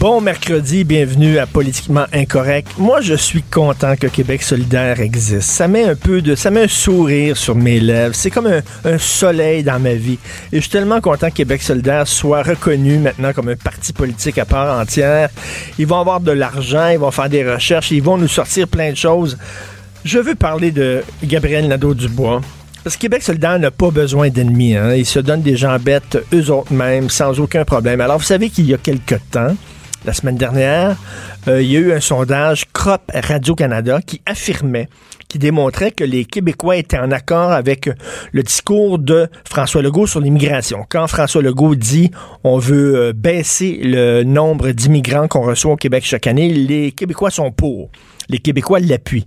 Bon mercredi, bienvenue à Politiquement Incorrect. Moi, je suis content que Québec solidaire existe. Ça met un peu de, ça met un sourire sur mes lèvres. C'est comme un, soleil dans ma vie. Et je suis tellement content que Québec solidaire soit reconnu maintenant comme un parti politique à part entière. Ils vont avoir de l'argent, ils vont faire des recherches, ils vont nous sortir plein de choses. Je veux parler de Gabriel Nadeau-Dubois. Parce que Québec solidaire n'a pas besoin d'ennemis. Hein. Ils se donnent des gens bêtes eux autres mêmes, sans aucun problème. Alors, vous savez qu'il y a quelque temps, la semaine dernière, euh, il y a eu un sondage CROP Radio-Canada qui affirmait, qui démontrait que les Québécois étaient en accord avec le discours de François Legault sur l'immigration. Quand François Legault dit on veut euh, baisser le nombre d'immigrants qu'on reçoit au Québec chaque année, les Québécois sont pour les Québécois l'appuient.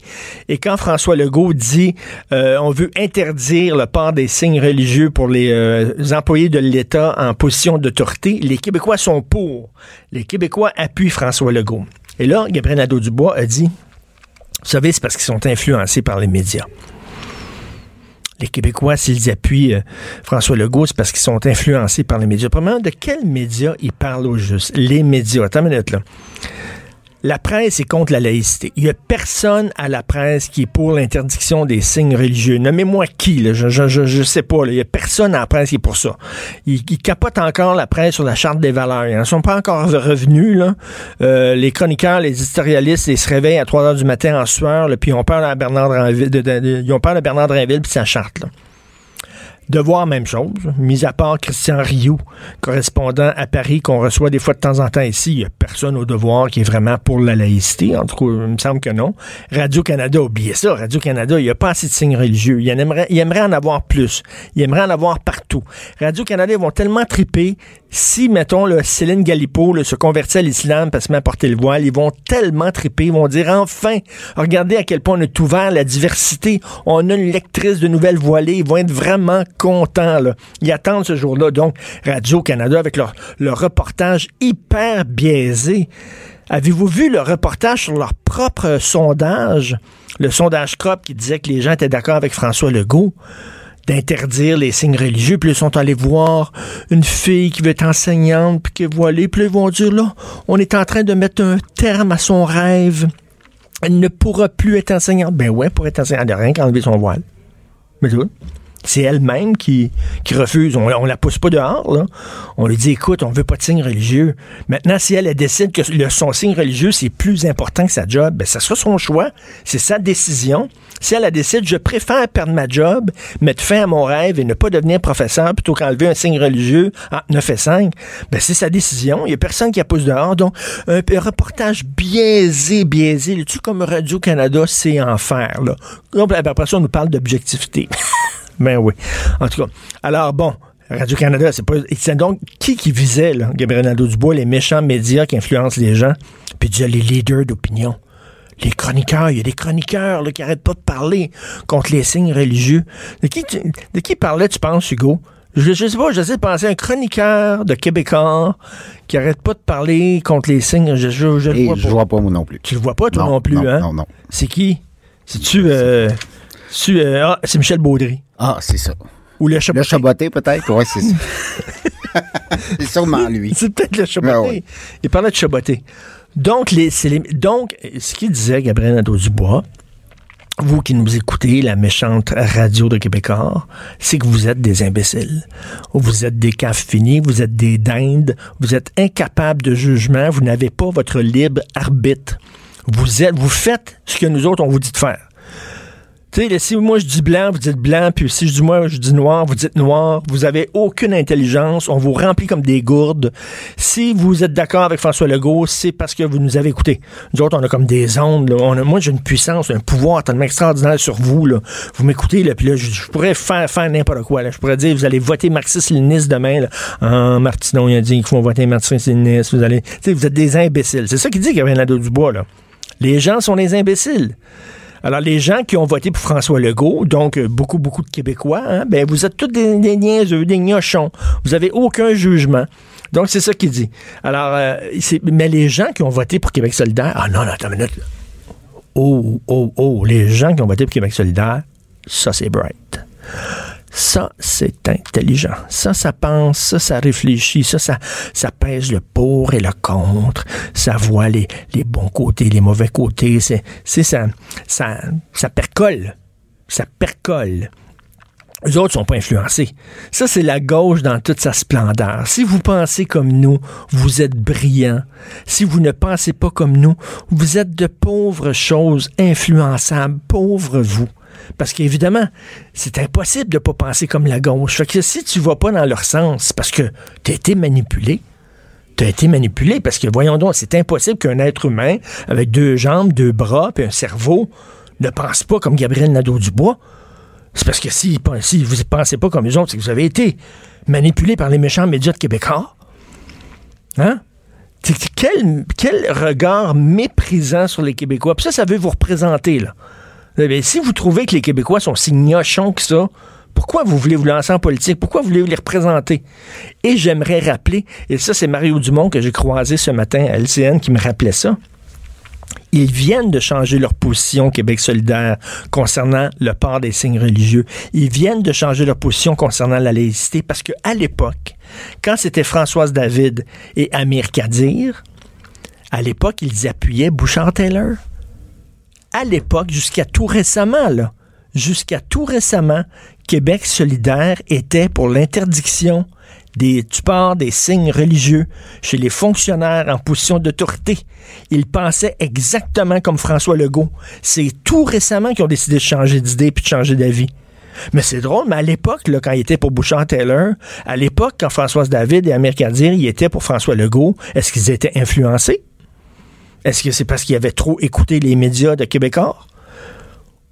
Et quand François Legault dit euh, on veut interdire le port des signes religieux pour les euh, employés de l'État en position d'autorité, les Québécois sont pour. Les Québécois appuient François Legault. Et là, Gabriel Nadeau-Dubois a dit, vous savez, c'est parce qu'ils sont influencés par les médias. Les Québécois, s'ils appuient euh, François Legault, c'est parce qu'ils sont influencés par les médias. Premièrement, de quels médias ils parlent au juste? Les médias. Attends une minute, là la presse est contre la laïcité. Il n'y a personne à la presse qui est pour l'interdiction des signes religieux. Nommez-moi qui, là, je, je, je, sais pas. Il n'y a personne à la presse qui est pour ça. Ils, capotent encore la presse sur la charte des valeurs. Ils n'en sont pas encore revenus. Là. Euh, les chroniqueurs, les historialistes, ils se réveillent à 3 heures du matin en sueur, là, puis ils ont peur de Bernard ils ont peur de Bernard Drinville puis sa charte. Là. Devoir, même chose. Mis à part Christian Rioux, correspondant à Paris, qu'on reçoit des fois de temps en temps ici, il n'y a personne au devoir qui est vraiment pour la laïcité. En tout cas, il me semble que non. Radio-Canada, oubliez ça. Radio-Canada, il n'y a pas assez de signes religieux. Il, aimerait, il aimerait en avoir plus. Il aimerait en avoir partout. Radio-Canada, ils vont tellement triper. Si, mettons, le Céline Galipo se convertit à l'islam parce qu'il m'a porté le voile, ils vont tellement triper. Ils vont dire, enfin, regardez à quel point on est ouvert la diversité. On a une lectrice de nouvelles voilées. Ils vont être vraiment contents. Là. Ils attendent ce jour-là. Donc, Radio-Canada, avec leur, leur reportage hyper biaisé. Avez-vous vu le reportage sur leur propre sondage? Le sondage CROP qui disait que les gens étaient d'accord avec François Legault d'interdire les signes religieux. Puis ils sont allés voir une fille qui veut être enseignante, puis qui est voilée. Puis ils vont dire, là, on est en train de mettre un terme à son rêve. Elle ne pourra plus être enseignante. Ben ouais, pour être enseignante, elle n'a rien qu'enlever son voile. Mais tout. C'est elle-même qui, qui refuse. On, on la pousse pas dehors, là. On lui dit, écoute, on veut pas de signe religieux. Maintenant, si elle, elle décide que son signe religieux, c'est plus important que sa job, ben, ça sera son choix. C'est sa décision. Si elle, elle décide, je préfère perdre ma job, mettre fin à mon rêve et ne pas devenir professeur plutôt qu'enlever un signe religieux entre 9 et 5, ben, c'est sa décision. Il y a personne qui la pousse dehors. Donc, un, reportage biaisé, biaisé. Tu comme Radio-Canada, c'est enfer, là. Donc, après ça, on nous parle d'objectivité. Ben oui. En tout cas. Alors, bon. Radio-Canada, c'est pas. C'est donc qui qui visait, là, Gabriel Nadeau-Dubois, les méchants médias qui influencent les gens, puis déjà les leaders d'opinion. Les chroniqueurs, il y a des chroniqueurs là, qui arrêtent pas de parler contre les signes religieux. De qui, tu, de qui parlait, tu penses, Hugo? Je, je sais pas, j'essaie de penser à un chroniqueur de Québécois qui arrête pas de parler contre les signes. Je, je, je le vois je pas. vois pas moi non plus. Tu le vois pas, toi non, Non, plus, non, hein? non, non. C'est qui? C'est-tu. Euh, c'est-tu, euh, ah, c'est Michel Baudry. Ah, c'est ça. Ou le Chaboté. Le chaboté, peut-être? Oui, c'est ça. c'est sûrement lui. C'est peut-être le Chaboté. Ah. Il parlait de Chaboté. Donc, les- donc, ce qu'il disait, Gabriel Nadeau-Dubois, vous qui nous écoutez, la méchante radio de Québécois, c'est que vous êtes des imbéciles. Vous êtes des caves finis, vous êtes des dindes, vous êtes incapables de jugement, vous n'avez pas votre libre arbitre. Vous êtes, vous faites ce que nous autres on vous dit de faire. Tu sais, si moi je dis blanc, vous dites blanc, puis si je dis moi je dis noir, vous dites noir. Vous avez aucune intelligence, on vous remplit comme des gourdes. Si vous êtes d'accord avec François Legault, c'est parce que vous nous avez écoutés. Nous autres, on a comme des ondes. là. Moi, j'ai une puissance, un pouvoir tellement extraordinaire sur vous. Là. Vous m'écoutez, là, puis là, je, pourrais faire, faire n'importe quoi. Là. Je pourrais dire, vous allez voter marxiste-léniniste demain. Là. Ah, Martineau, il a dit qu'il faut voter marxiste-léniniste. Vous allez, vous êtes des imbéciles. C'est ça qu'il dit, Gabriel Nadeau-Dubois, là. Les gens sont des imbéciles. Alors, les gens qui ont voté pour François Legault, donc euh, beaucoup, beaucoup de Québécois, hein, ben, vous êtes tous des, des niaiseux, des gnochons. Vous n'avez aucun jugement. Donc, c'est ça qu'il dit. Alors, euh, mais les gens qui ont voté pour Québec solidaire, ah non, non, attends une minute. Oh, oh, oh, les gens qui ont voté pour Québec solidaire, ça, c'est bright. Ça, c'est intelligent. Ça, ça pense, ça, ça réfléchit, ça, ça, pèse le pour et le contre. Ça voit les, bons côtés, les mauvais côtés. C'est ça, ça, ça percole. Ça percole. Les autres sont pas influencés. Ça, c'est la gauche dans toute sa splendeur. Si vous pensez comme nous, vous êtes brillants. Si vous ne pensez pas comme nous, vous êtes de pauvres choses influençables. Pauvres vous. Parce qu'évidemment, c'est impossible de ne pas penser comme la gauche. Fait que si tu vas pas dans leur sens, parce que tu as été manipulé, tu as été manipulé, parce que voyons donc, c'est impossible qu'un être humain avec deux jambes, deux bras, puis un cerveau ne pense pas comme Gabriel Nadeau-Dubois. C'est parce que si, si vous ne pensez pas comme les autres, c'est que vous avez été manipulé par les méchants médias de Québécois. Hein? Quel, quel regard méprisant sur les Québécois. Puis ça, ça veut vous représenter, là. Eh si vous trouvez que les Québécois sont si gnochons que ça, pourquoi vous voulez vous lancer en politique? Pourquoi vous voulez les représenter? Et j'aimerais rappeler, et ça c'est Mario Dumont que j'ai croisé ce matin à LCN qui me rappelait ça. Ils viennent de changer leur position Québec solidaire concernant le port des signes religieux. Ils viennent de changer leur position concernant la laïcité parce que à l'époque, quand c'était Françoise David et Amir Kadir, à l'époque, ils appuyaient Bouchard-Taylor à l'époque, jusqu'à tout récemment, là, jusqu'à tout récemment, Québec solidaire était pour l'interdiction des, du des signes religieux chez les fonctionnaires en position d'autorité. Ils pensaient exactement comme François Legault. C'est tout récemment qu'ils ont décidé de changer d'idée puis de changer d'avis. Mais c'est drôle, mais à l'époque, quand il était pour Bouchard-Taylor, à l'époque, quand Françoise David et Amir Kadir, ils étaient pour François Legault, est-ce qu'ils étaient influencés? Est-ce que c'est parce qu'il avait trop écouté les médias de Québécois?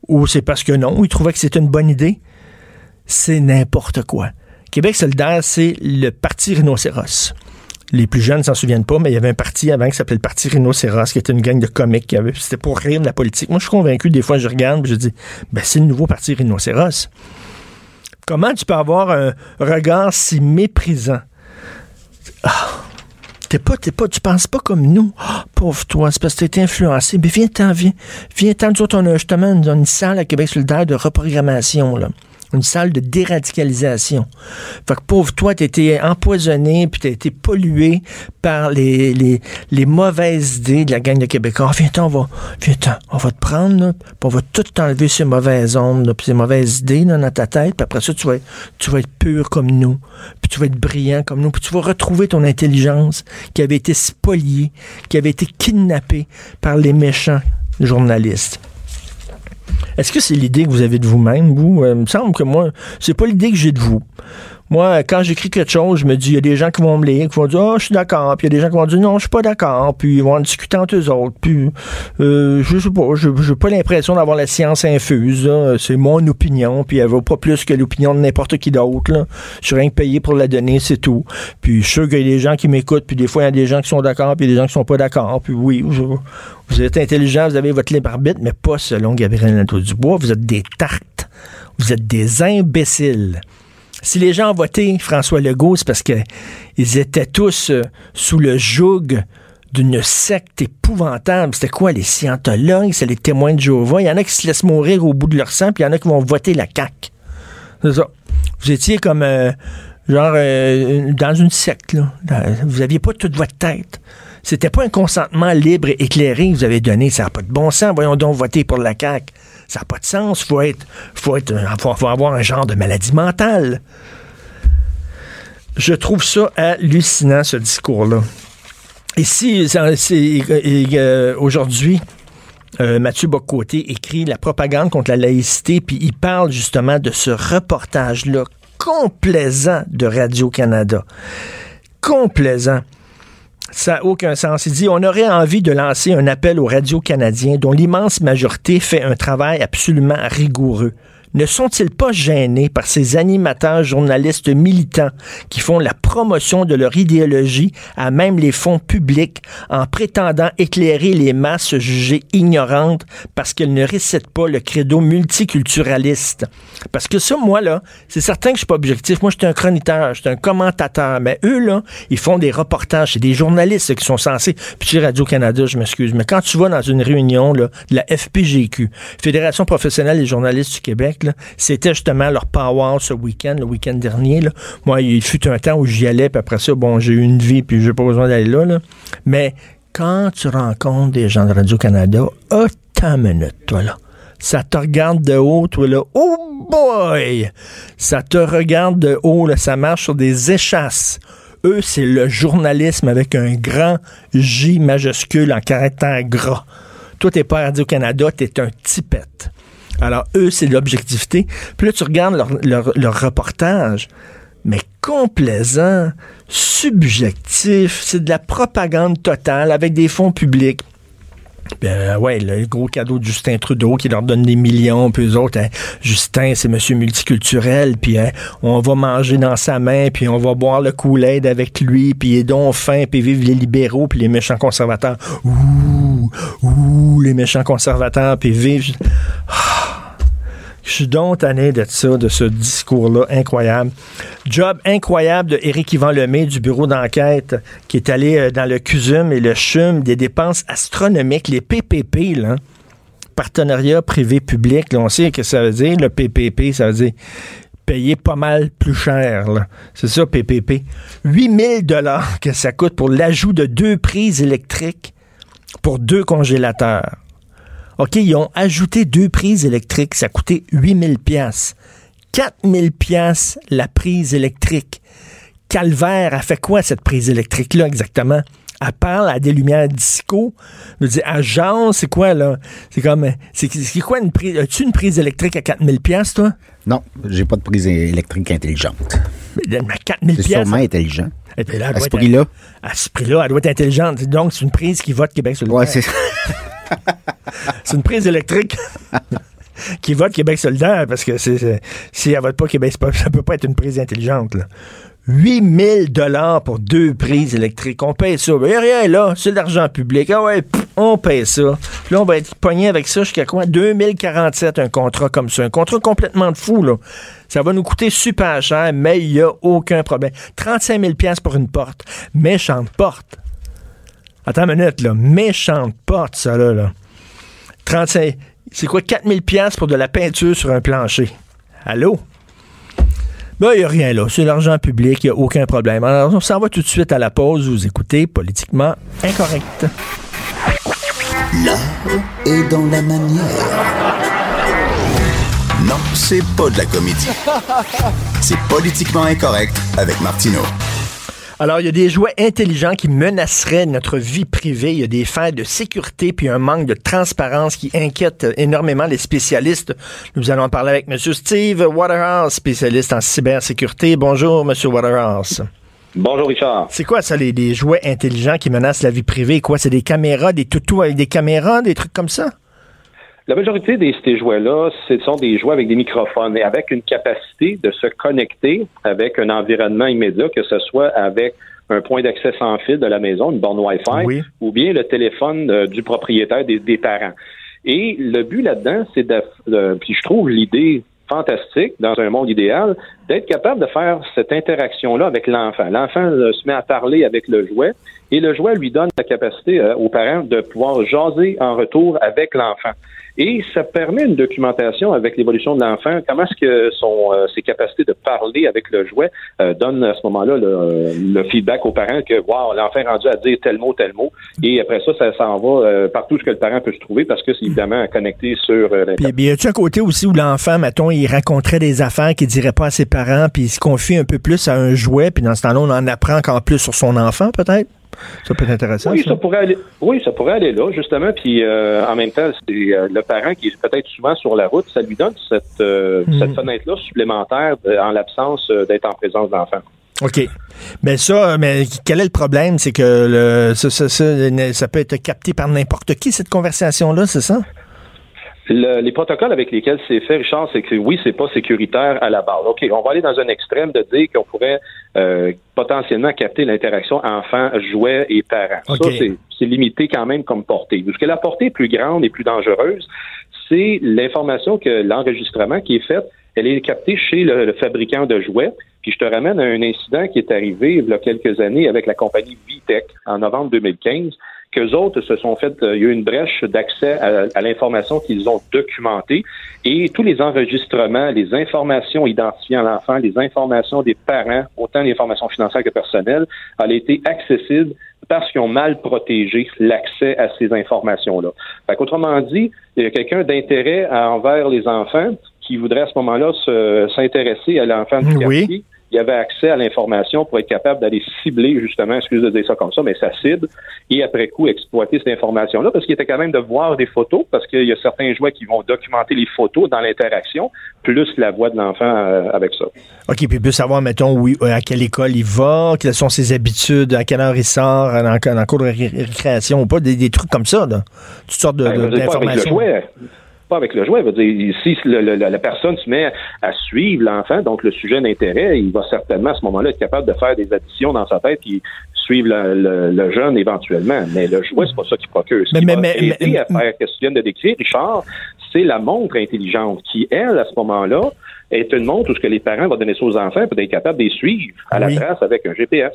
Ou c'est parce que non, il trouvait que c'était une bonne idée? C'est n'importe quoi. Québec solidaire, c'est le parti rhinocéros. Les plus jeunes s'en souviennent pas, mais il y avait un parti avant qui s'appelait le Parti Rhinocéros, qui était une gang de comiques. C'était pour rire de la politique. Moi, je suis convaincu, des fois, je regarde et je dis, ben, c'est le nouveau Parti Rhinocéros. Comment tu peux avoir un regard si méprisant? Ah, T'es pas, t'es pas, tu penses pas comme nous. Oh, pauvre toi, c'est parce que été influencé. Mais viens-t'en, viens. Viens-t'en. Nous autres, on a justement une, une salle à Québec solidaire de reprogrammation, là une salle de déradicalisation. Fait que pauvre toi, t'as été empoisonné, puis t'as été pollué par les, les, les, mauvaises idées de la gang de Québécois. Ah, viens-t'en, on va, viens on va te prendre, là, puis on va tout enlever ces mauvaises ondes, puis ces mauvaises idées là, dans ta tête, puis après ça, tu vas, tu vas être pur comme nous, puis tu vas être brillant comme nous, puis tu vas retrouver ton intelligence qui avait été spoliée, qui avait été kidnappée par les méchants journalistes. Est-ce que c'est l'idée que vous avez de vous-même, vous? Euh, il me semble que moi, c'est pas l'idée que j'ai de vous. Moi, quand j'écris quelque chose, je me dis, il y a des gens qui vont me lire, qui vont dire, oh, je suis d'accord. Puis il y a des gens qui vont dire, non, je suis pas d'accord. Puis ils vont en discuter entre eux autres. Puis, euh, je sais pas, je n'ai pas l'impression d'avoir la science infuse. C'est mon opinion. Puis elle vaut pas plus que l'opinion de n'importe qui d'autre. Je suis rien que payé pour la donner, c'est tout. Puis je suis sûr qu'il y a des gens qui m'écoutent. Puis des fois, il y a des gens qui sont d'accord. Puis il y a des gens qui sont pas d'accord. Puis oui, vous êtes intelligent, vous avez votre libre arbitre, mais pas selon Gabriel Nadeau-Dubois. Vous êtes des tartes. Vous êtes des imbéciles. Si les gens ont François Legault, c'est parce qu'ils étaient tous euh, sous le joug d'une secte épouvantable. C'était quoi, les scientologues? C'est les témoins de Jéhovah. Il y en a qui se laissent mourir au bout de leur sang, puis il y en a qui vont voter la CAQ. C'est ça. Vous étiez comme, euh, genre, euh, dans une secte, là. Vous aviez pas toute votre tête. C'était pas un consentement libre et éclairé que vous avez donné. Ça n'a pas de bon sens. Voyons donc voter pour la CAQ. Ça n'a pas de sens. Faut être, faut être, faut avoir un genre de maladie mentale. Je trouve ça hallucinant, ce discours-là. Ici, euh, aujourd'hui, euh, Mathieu Bocoté écrit La propagande contre la laïcité, puis il parle justement de ce reportage-là complaisant de Radio-Canada. Complaisant. Ça n'a aucun sens. Il dit on aurait envie de lancer un appel aux radios canadiens dont l'immense majorité fait un travail absolument rigoureux. Ne sont-ils pas gênés par ces animateurs journalistes militants qui font la promotion de leur idéologie à même les fonds publics en prétendant éclairer les masses jugées ignorantes parce qu'elles ne récitent pas le credo multiculturaliste? Parce que ça, moi, là, c'est certain que je suis pas objectif. Moi, je suis un chroniqueur, je suis un commentateur. Mais eux, là, ils font des reportages. C'est des journalistes qui sont censés. Puis Radio-Canada, je m'excuse. Mais quand tu vas dans une réunion là, de la FPGQ, Fédération professionnelle des journalistes du Québec, c'était justement leur power ce week-end, le week-end dernier. Moi, il fut un temps où j'y allais, puis après ça, bon, j'ai eu une vie, puis j'ai pas besoin d'aller là. Mais quand tu rencontres des gens de Radio-Canada, ta minute, toi, là. Ça te regarde de haut, toi, là. Oh boy! Ça te regarde de haut, là. Ça marche sur des échasses. Eux, c'est le journalisme avec un grand J majuscule en caractère gras. Toi, t'es pas Radio-Canada, t'es un tipette. Alors, eux, c'est l'objectivité. Puis là, tu regardes leur, leur, leur reportage mais complaisant, subjectif, c'est de la propagande totale avec des fonds publics. Ben ouais, le gros cadeau de Justin Trudeau qui leur donne des millions, puis eux autres, hein, Justin, c'est monsieur multiculturel, puis hein, on va manger dans sa main, puis on va boire le Kool-Aid avec lui, puis il est fin, puis vive les libéraux, puis les méchants conservateurs. Ouh, ouh, les méchants conservateurs, puis vive... Ah. Je suis donc tanné de ça, de ce discours-là incroyable. Job incroyable de Éric Yvan Lemay du bureau d'enquête qui est allé euh, dans le CUSUM et le CHUM des dépenses astronomiques, les PPP, là. Partenariat privé-public, on sait que ça veut dire, le PPP, ça veut dire payer pas mal plus cher. C'est ça, PPP. 8000 dollars que ça coûte pour l'ajout de deux prises électriques pour deux congélateurs. OK, ils ont ajouté deux prises électriques. Ça a coûté 8000 pièces. 4000 pièces la prise électrique. Calvaire a fait quoi cette prise électrique-là exactement? Elle parle à des lumières disco. Je veux dire, agence, c'est quoi, là? C'est comme, c'est quoi une prise? As-tu une prise électrique à 4000 pièces toi? Non, j'ai pas de prise électrique intelligente. Mais, 4000 C'est sûrement intelligent. Et puis là, elle À ce prix-là. À ce prix-là, elle doit être intelligente. Donc, c'est une prise qui vote Québec solidaire. Ouais, c'est C'est une prise électrique qui vote Québec solidaire parce que c'est- si elle vote pas Québec, pas- ça peut pas être une prise intelligente. Là. 8000 dollars pour deux prises électriques. On paye ça. Il n'y a rien là. C'est de l'argent public. Ah ouais, on paye ça. Puis là, on va être pogné avec ça jusqu'à quoi? 2047, un contrat comme ça. Un contrat complètement de fou, là. Ça va nous coûter super cher, mais il n'y a aucun problème. 35 000 piastres pour une porte. Méchante porte. Attends une minute, là. Méchante porte, ça, là. là. 35. C'est quoi, 4000 pièces pour de la peinture sur un plancher? Allô? Ben, il n'y a rien là. C'est l'argent public, il n'y a aucun problème. Alors, on s'en va tout de suite à la pause. Vous écoutez Politiquement Incorrect. L'art est dans la manière. Non, c'est pas de la comédie. C'est politiquement incorrect avec Martineau. Alors, il y a des jouets intelligents qui menaceraient notre vie privée. Il y a des failles de sécurité puis un manque de transparence qui inquiète énormément les spécialistes. Nous allons en parler avec M. Steve Waterhouse, spécialiste en cybersécurité. Bonjour, M. Waterhouse. Bonjour Richard. C'est quoi ça, les, les jouets intelligents qui menacent la vie privée? Quoi, c'est des caméras, des toutous avec des caméras, des trucs comme ça? La majorité de ces jouets-là, ce sont des jouets avec des microphones et avec une capacité de se connecter avec un environnement immédiat, que ce soit avec un point d'accès sans fil de la maison, une borne Wi-Fi, Oui. ou bien le téléphone euh, du propriétaire des, des parents. Et le but là-dedans, c'est de, de- puis je trouve l'idée fantastique dans un monde idéal d'être capable de faire cette interaction-là avec l'enfant. L'enfant euh, se met à parler avec le jouet et le jouet lui donne la capacité euh, aux parents de pouvoir jaser en retour avec l'enfant. Et ça permet une documentation avec l'évolution de l'enfant. Comment est-ce que son, euh, ses capacités de parler avec le jouet euh, donnent à ce moment-là le, euh, le feedback aux parents que wow, l'enfant est rendu à dire tel mot, tel mot. Et après ça, ça s'en va euh, partout ce que le parent peut se trouver parce que c'est évidemment connecté sur euh, Puis, puis y a-tu un côté aussi où l'enfant, mettons, il raconterait des affaires qu'il dirait pas à ses parents, puis il se confie un peu plus à un jouet, puis dans ce temps-là, on en apprend encore plus sur son enfant, peut-être? Ça peut être intéressant, Oui, ça. ça pourrait aller. Oui, ça pourrait aller là, justement. Puis euh, en même temps, c'est euh, le parent qui est peut-être souvent sur la route, ça lui donne cette, euh, Mhm. cette fenêtre-là supplémentaire de- en l'absence d'être en présence d'enfant. OK. Mais ça, mais quel est le problème? C'est que le, ça, ça, ça, ça peut être capté par n'importe qui, cette conversation-là, c'est ça? Le- les protocoles avec lesquels c'est fait, Richard, c'est que oui, c'est pas sécuritaire à la base. OK, on va aller dans un extrême de dire qu'on pourrait euh, potentiellement capter l'interaction enfant, jouet et parents. OK. Ça, c'est- c'est limité quand même comme portée. Ce que la portée plus grande et plus dangereuse, c'est l'information que l'enregistrement qui est fait, elle est captée chez le, le fabricant de jouets. Puis je te ramène à un incident qui est arrivé il y a quelques années avec la compagnie Vitech en novembre 2015 qu'eux autres se sont fait, euh, il y a eu une brèche d'accès à, à l'information qu'ils ont documentée et tous les enregistrements, les informations identifiant l'enfant, les informations des parents, autant les informations financières que personnelles, ont été accessibles parce qu'ils ont mal protégé l'accès à ces informations-là. Fait qu'autrement dit, il y a quelqu'un d'intérêt envers les enfants qui voudrait à ce moment-là se- s'intéresser à l'enfant du Oui. Il y avait accès à l'information pour être capable d'aller cibler, justement, excuse de dire ça comme ça, mais sa cible, et après coup exploiter cette information-là, parce qu'il était quand même de voir des photos, parce qu'il y a certains jouets qui vont documenter les photos dans l'interaction, plus la voix de l'enfant euh, avec ça. OK, puis il peut savoir, mettons, où, il- à quelle école il va, quelles sont ses habitudes, à quelle heure il sort, dans le cours de ré- récréation ou pas, des, des trucs comme ça, là. Toutes sortes de- Ben, pas avec le jouet. Dire, si le- le- la, personne se met à suivre l'enfant, donc le sujet d'intérêt, il va certainement à ce moment-là être capable de faire des additions dans sa tête et suivre le, le- le jeune éventuellement. Mais le jouet, c'est pas ça qui procure. Ce Mais- qui mais- va mais- aider mais- à faire ce que tu viens de décrire, Richard, c'est la montre intelligente qui, elle, à ce moment-là, est une montre où ce que les parents vont donner ça aux enfants pour être capable de les suivre à la trace avec un GPS.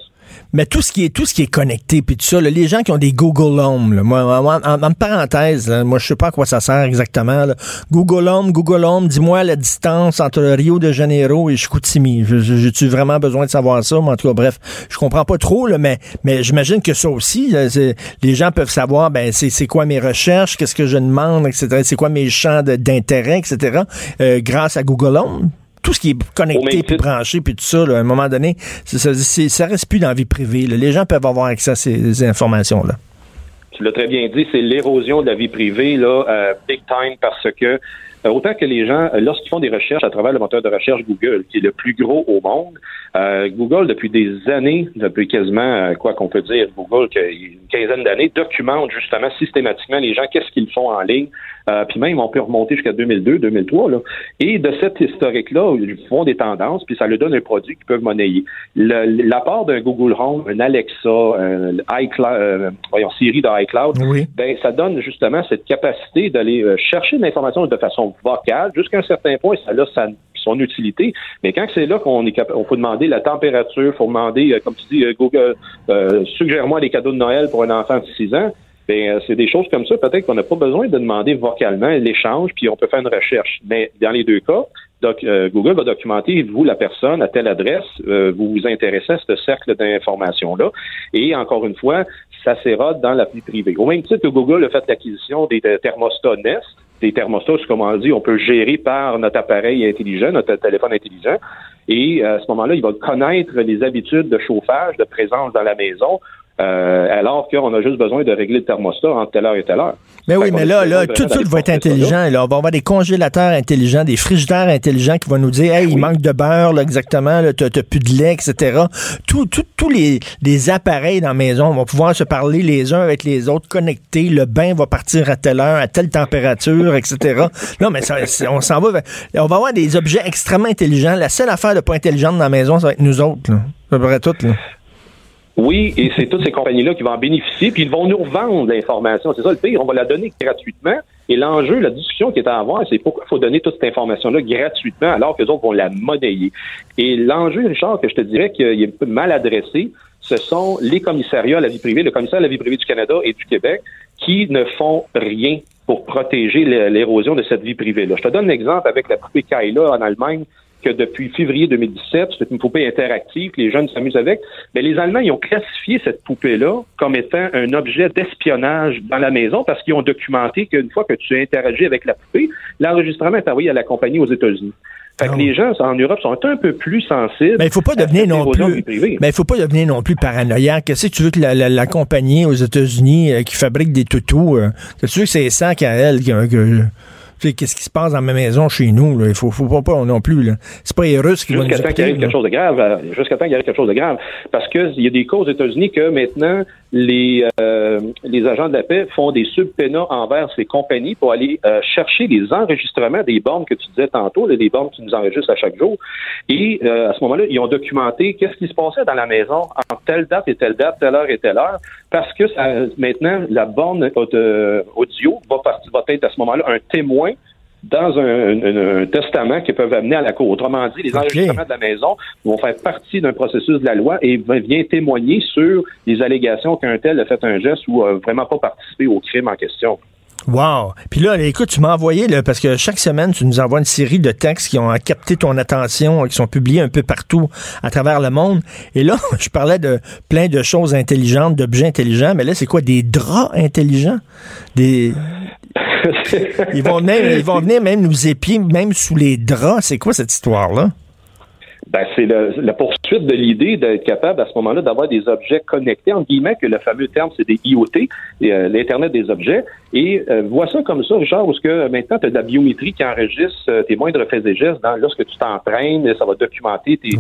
Mais tout ce qui est tout ce qui est connecté puis tout ça, là, les gens qui ont des Google Home, là, moi, moi, en, en parenthèse, là, moi je sais pas à quoi ça sert exactement. là. Google Home, Google Home, dis-moi la distance entre Rio de Janeiro et Chicoutimi. J'ai-tu vraiment besoin de savoir ça? Mais en tout cas, bref, je comprends pas trop, là, mais mais j'imagine que ça aussi, les gens peuvent savoir, ben c'est c'est quoi mes recherches, qu'est-ce que je demande, etc. C'est quoi mes champs d'intérêt, etc. euh, grâce à Google Home. Tout ce qui est connecté puis branché puis tout ça, là, à un moment donné, ça, ça reste plus dans la vie privée. là. Les gens peuvent avoir accès à ces informations-là. tu l'as très bien dit, c'est l'érosion de la vie privée, là, euh, big time, parce que euh, autant que les gens, euh, lorsqu'ils font des recherches à travers le moteur de recherche Google, qui est le plus gros au monde, euh, Google, depuis des années, depuis quasiment, quoi qu'on peut dire, Google, une quinzaine d'années, documente justement systématiquement les gens, qu'est-ce qu'ils font en ligne, euh, puis même on peut remonter jusqu'à 2002, 2003, là. Et de cette historique-là, ils font des tendances, puis ça leur donne un produit qu'ils peuvent monnayer. L'apport d'un Google Home, un Alexa, un iCloud, euh, voyons, Siri de iCloud, Oui. ben, ça donne justement cette capacité d'aller euh, chercher de l'information de façon vocale jusqu'à un certain point. Ça a sa- son utilité. Mais quand c'est là qu'on est capable, on peut demander la température, faut demander, euh, comme tu dis, euh, Google, euh, suggère-moi des cadeaux de Noël pour un enfant de 6 ans. Ben, euh, c'est des choses comme ça, peut-être qu'on n'a pas besoin de demander vocalement l'échange, puis on peut faire une recherche. Mais dans les deux cas, euh, Google va documenter, vous, la personne, à telle adresse, euh, vous vous intéressez à ce cercle d'informations-là. Et encore une fois, ça s'érode dans la vie privée. Au même titre que Google a fait l'acquisition des thermostats Nest, des thermostats, comme on dit, on peut gérer par notre appareil intelligent, notre téléphone intelligent. Et euh, à ce moment-là, il va connaître les habitudes de chauffage, de présence dans la maison, euh, alors qu'on a juste besoin de régler le thermostat entre telle heure et telle heure. Mais oui, mais là, là, tout, tout va être intelligent. Là. On va avoir des congélateurs intelligents, des frigidaires intelligents qui vont nous dire, hey, il manque de beurre, là, exactement, là, t'as, plus de lait, etc. Tout- tout- Tous les, les appareils dans la maison vont pouvoir se parler les uns avec les autres, connectés. Le bain va partir à telle heure, à telle température, etc. Non, mais ça, on s'en va. On va avoir des objets extrêmement intelligents. La seule affaire de pas intelligente dans la maison, ça va être nous autres. Là. À peu près tout. Là. Oui, et c'est toutes ces compagnies-là qui vont en bénéficier, puis ils vont nous revendre l'information. C'est ça le pire, on va la donner gratuitement. Et l'enjeu, la discussion qui est à avoir, c'est pourquoi il faut donner toute cette information-là gratuitement alors que les autres vont la monnayer. Et l'enjeu, Richard, que je te dirais qu'il est un peu mal adressé, ce sont les commissariats à la vie privée, le commissaire à la vie privée du Canada et du Québec, qui ne font rien pour protéger l'érosion de cette vie privée-là. Je te donne l'exemple avec la poupée Kaila en Allemagne, que depuis février 2017, c'est une poupée interactive que les jeunes s'amusent avec. Mais les Allemands, ils ont classifié cette poupée-là comme étant un objet d'espionnage dans la maison parce qu'ils ont documenté qu'une fois que tu interagis avec la poupée, l'enregistrement est envoyé à la compagnie aux États-Unis. Fait que Ah. les gens en Europe sont un peu plus sensibles. Mais il faut pas devenir non plus. Mais il faut pas devenir non plus paranoïaque. Que tu veux que la, la- la compagnie aux États-Unis euh, qui fabrique des toutous, euh, que tu veux que c'est ça qu'à elle que, que- qu'est-ce qui se passe dans ma maison chez nous là? Il faut, faut pas, pas non plus là. C'est pas les Russes qui vont nous temps qu'il arrive quelque chose de grave, euh, jusqu'à temps qu'il arrive quelque chose de grave. Parce qu'il y a des causes aux États-Unis que maintenant, les, euh, les agents de la paix font des subpénats envers ces compagnies pour aller euh, chercher les enregistrements des bornes que tu disais tantôt, les bornes qui nous enregistrent à chaque jour. Et à ce moment-là, ils ont documenté qu'est-ce qui se passait dans la maison en telle date et telle date, telle heure et telle heure, parce que maintenant, la borne audio va, va être à ce moment-là un témoin dans un, testament qui peuvent amener à la cour. Autrement dit, les enregistrements de la maison vont faire partie d'un processus de la loi et vient témoigner sur les allégations qu'un tel a fait un geste ou a vraiment pas participé au crime en question. Wow. Puis là, écoute, tu m'as envoyé, là, parce que chaque semaine, tu nous envoies une série de textes qui ont capté ton attention, qui sont publiés un peu partout à travers le monde. Et là, je parlais de plein de choses intelligentes, d'objets intelligents, mais là, c'est quoi? Des draps intelligents? Des... ils, vont ils vont venir même nous épier, même sous les draps. C'est quoi cette histoire-là? Ben, c'est la poursuite de l'idée d'être capable à ce moment-là d'avoir des objets connectés, en guillemets, que le fameux terme c'est des IoT, euh, l'Internet des objets. Et euh, vois ça comme ça, Richard, où ce que maintenant tu as de la biométrie qui enregistre euh, tes moindres faits et gestes dans, lorsque tu t'entraînes, ça va documenter tes,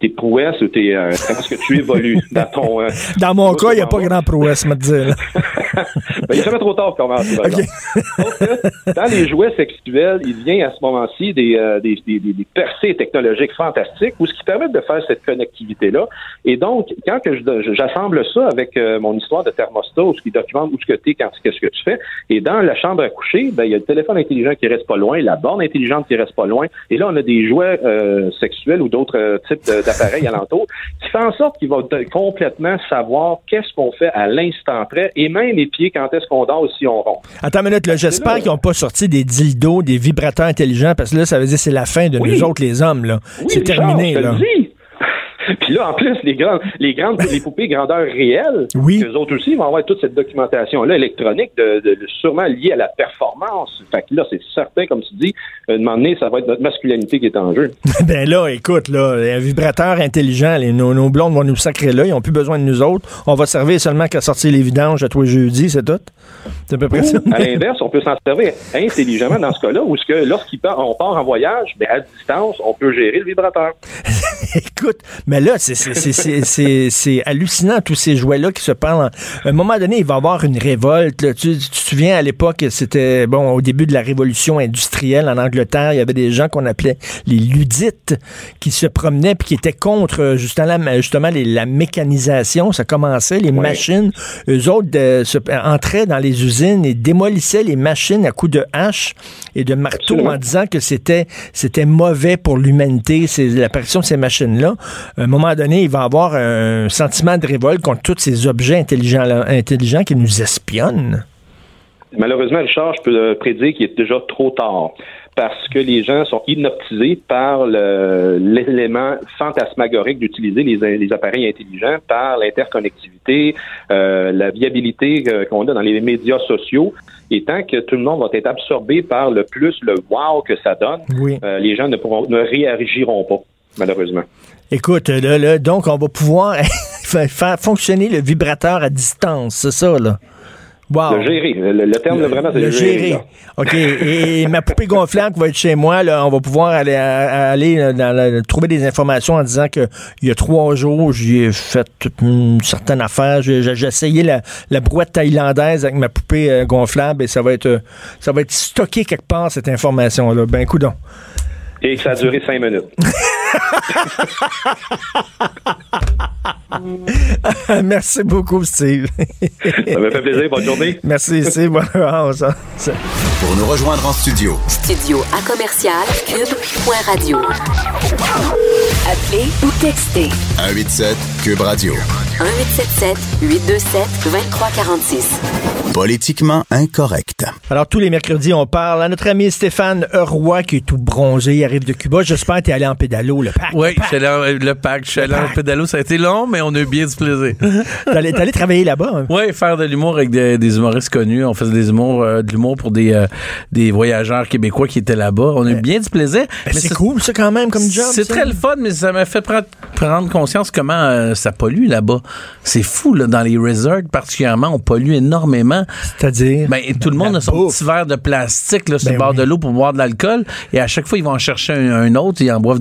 tes prouesses ou tes, euh, comment est-ce que tu évolues dans ton... dans mon cas, il n'y a pas grand prouesse, me dire. ben, il n'est jamais trop tard pour commencer. Okay. dans les jouets sexuels, il vient à ce moment-ci des, des, des, des, percées technologiques fantastiques ou ce qui permet de faire cette connectivité-là. Et donc, quand que j'assemble ça avec mon histoire de thermostat, ce qui documente où ce que tu es, quand qu'est-ce que tu fais, et dans la chambre à coucher, ben, il y a le téléphone intelligent qui reste pas loin, la borne intelligente qui reste pas loin, et là, on a des jouets euh, sexuels ou d'autres euh, types d'appareils alentour qui fait en sorte qu'il va complètement savoir qu'est-ce qu'on fait à l'instant près, et même les pieds quand est-ce qu'on dort ou si on rompt. Attends une minute, j'espère qu'ils n'ont pas sorti des dildos, des vibrateurs intelligents, parce que là, ça veut dire c'est la fin de nous autres, les hommes. là. c'est terminé. là. Puis là, en plus, les grandes, les grandes, les poupées grandeur réelle, oui. eux autres aussi vont avoir toute cette documentation-là électronique, de, de, sûrement liée à la performance. Fait que là, c'est certain, comme tu dis, à un moment donné, ça va être notre masculinité qui est en jeu. ben là, écoute, là, un vibrateur intelligent, les, nos, blondes vont nous sacrer là, ils n'ont plus besoin de nous autres. On va servir seulement qu'à sortir les vidanges à tous les jeudis, c'est tout. C'est à peu près ça. À l'inverse, on peut s'en servir intelligemment dans ce cas-là, où ce que lorsqu'on part, part en voyage, ben, à distance, on peut gérer le vibrateur. écoute, mais là, c'est hallucinant, tous ces jouets-là qui se parlent. À un moment donné, il va y avoir une révolte. Tu, te souviens, à l'époque, c'était, bon, au début de la révolution industrielle en Angleterre, il y avait des gens qu'on appelait les ludites qui se promenaient puis qui étaient contre justement, justement la mécanisation. Ça commençait, les machines. Eux autres se, entraient dans les usines et démolissaient les machines à coups de hache et de marteau en disant que c'était c'était mauvais pour l'humanité, c'est l'apparition de ces machines-là moment donné, il va avoir un sentiment de révolte contre tous ces objets intelligents, intelligents qui nous espionnent. Malheureusement, Richard, je peux euh, prédire qu'il est déjà trop tard parce que les gens sont hypnotisés par l'élément fantasmagorique d'utiliser les, appareils intelligents, par l'interconnectivité, euh, la viabilité euh, qu'on a dans les médias sociaux. Et tant que tout le monde va être absorbé par le plus, le wow que ça donne, les gens ne, pourront, ne réagiront pas, malheureusement. Écoute, là, là, donc on va pouvoir faire fonctionner le vibrateur à distance, c'est ça, là? Wow. Le gérer. Le, terme, vraiment, c'est le, gérer. OK. Et ma poupée gonflante va être chez moi, là, on va pouvoir aller, aller dans trouver des informations en disant que il y a trois jours, j'ai fait une certaine affaire. J'ai essayé la, la brouette thaïlandaise avec ma poupée euh, gonflable et ça va être euh, ça va être stocké quelque part, cette information-là. Ben, coudon. Et ça a duré cinq minutes. Merci beaucoup, Steve. ça m'a fait plaisir. Bonne journée. Merci, Steve. Bonne Pour nous rejoindre en studio. Studio à commercial cube.radio. Appelez ou textez. 187 cube radio. 1877 827 2346. Politiquement incorrect. Alors, tous les mercredis, on parle à notre ami Stéphane Roy, qui est tout bronzé. Il arrive de Cuba. J'espère que tu es allé en pédalo, le pack. Oui, allé le pack. Je suis allé en pédalo. Ça a été long, mais on a eu bien du plaisir. T'es allé, allé, travailler là-bas? Hein? Oui, faire de l'humour avec des, humoristes connus. On faisait des humours, euh, de l'humour pour des, euh, des voyageurs québécois qui étaient là-bas. On a eu bien du plaisir. Ben, c'est cool, ça, quand même, comme job. C'est très le fun, mais ça m'a fait prendre, conscience comment euh, ça pollue là-bas. C'est fou, là, dans les resorts particulièrement, on pollue énormément. C'est-à-dire? Ben, tout le monde a son petit verre de plastique là, sur le ben bord de l'eau pour boire de l'alcool. Et à chaque fois, ils vont en chercher un, autre. Ils en boivent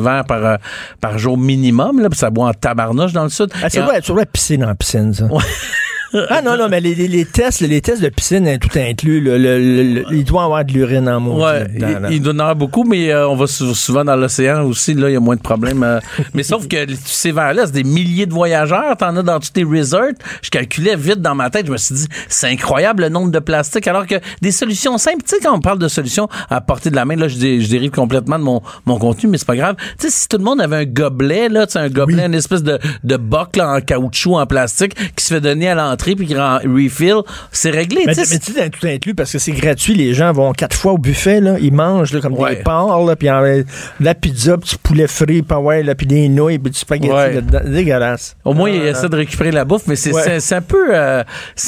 10-20 verres par, euh, par jour minimum. Là, puis ça boit en tabarnouche dans le sud. Ah, c'est vrai, tu pisser dans la piscine, ça. Ah non, non, mais les, les- tests, les tests de piscine, hein, tout inclus, le, le- le- il doit y avoir de l'urine en maudit Ouais, il, il doit en avoir beaucoup, mais euh, on va sou- souvent dans l'océan aussi. Là, il y a moins de problèmes. euh. mais sauf que ces vers-là, c'est des milliers de voyageurs. T'en as dans tous tes resorts. Je calculais vite dans ma tête. Je me suis dit, c'est incroyable le nombre de plastique. Alors que des solutions simples, tu sais, quand on parle de solutions à portée de la main, là, je, dé- je dérive complètement de mon, mon contenu, mais c'est pas grave. Tu sais, si tout le monde avait un gobelet, là, tu sais, un gobelet, une espèce de, de boc là, en caoutchouc, en plastique, qui se fait donner à l'entrée puis qui rend refill, c'est réglé. Mais, tu sais, mais tu tout inclus parce que c'est gratuit. Les gens vont quatre fois au buffet, là, ils mangent là, comme Ouais. des porcs, là, puis de la pizza, puis du poulet frit, puis ouais, là, puis des nouilles, puis du spaghetti Ouais. Dégueulasse. Au moins, il Ah, essaie de récupérer la bouffe, mais c'est Ouais. un peu euh,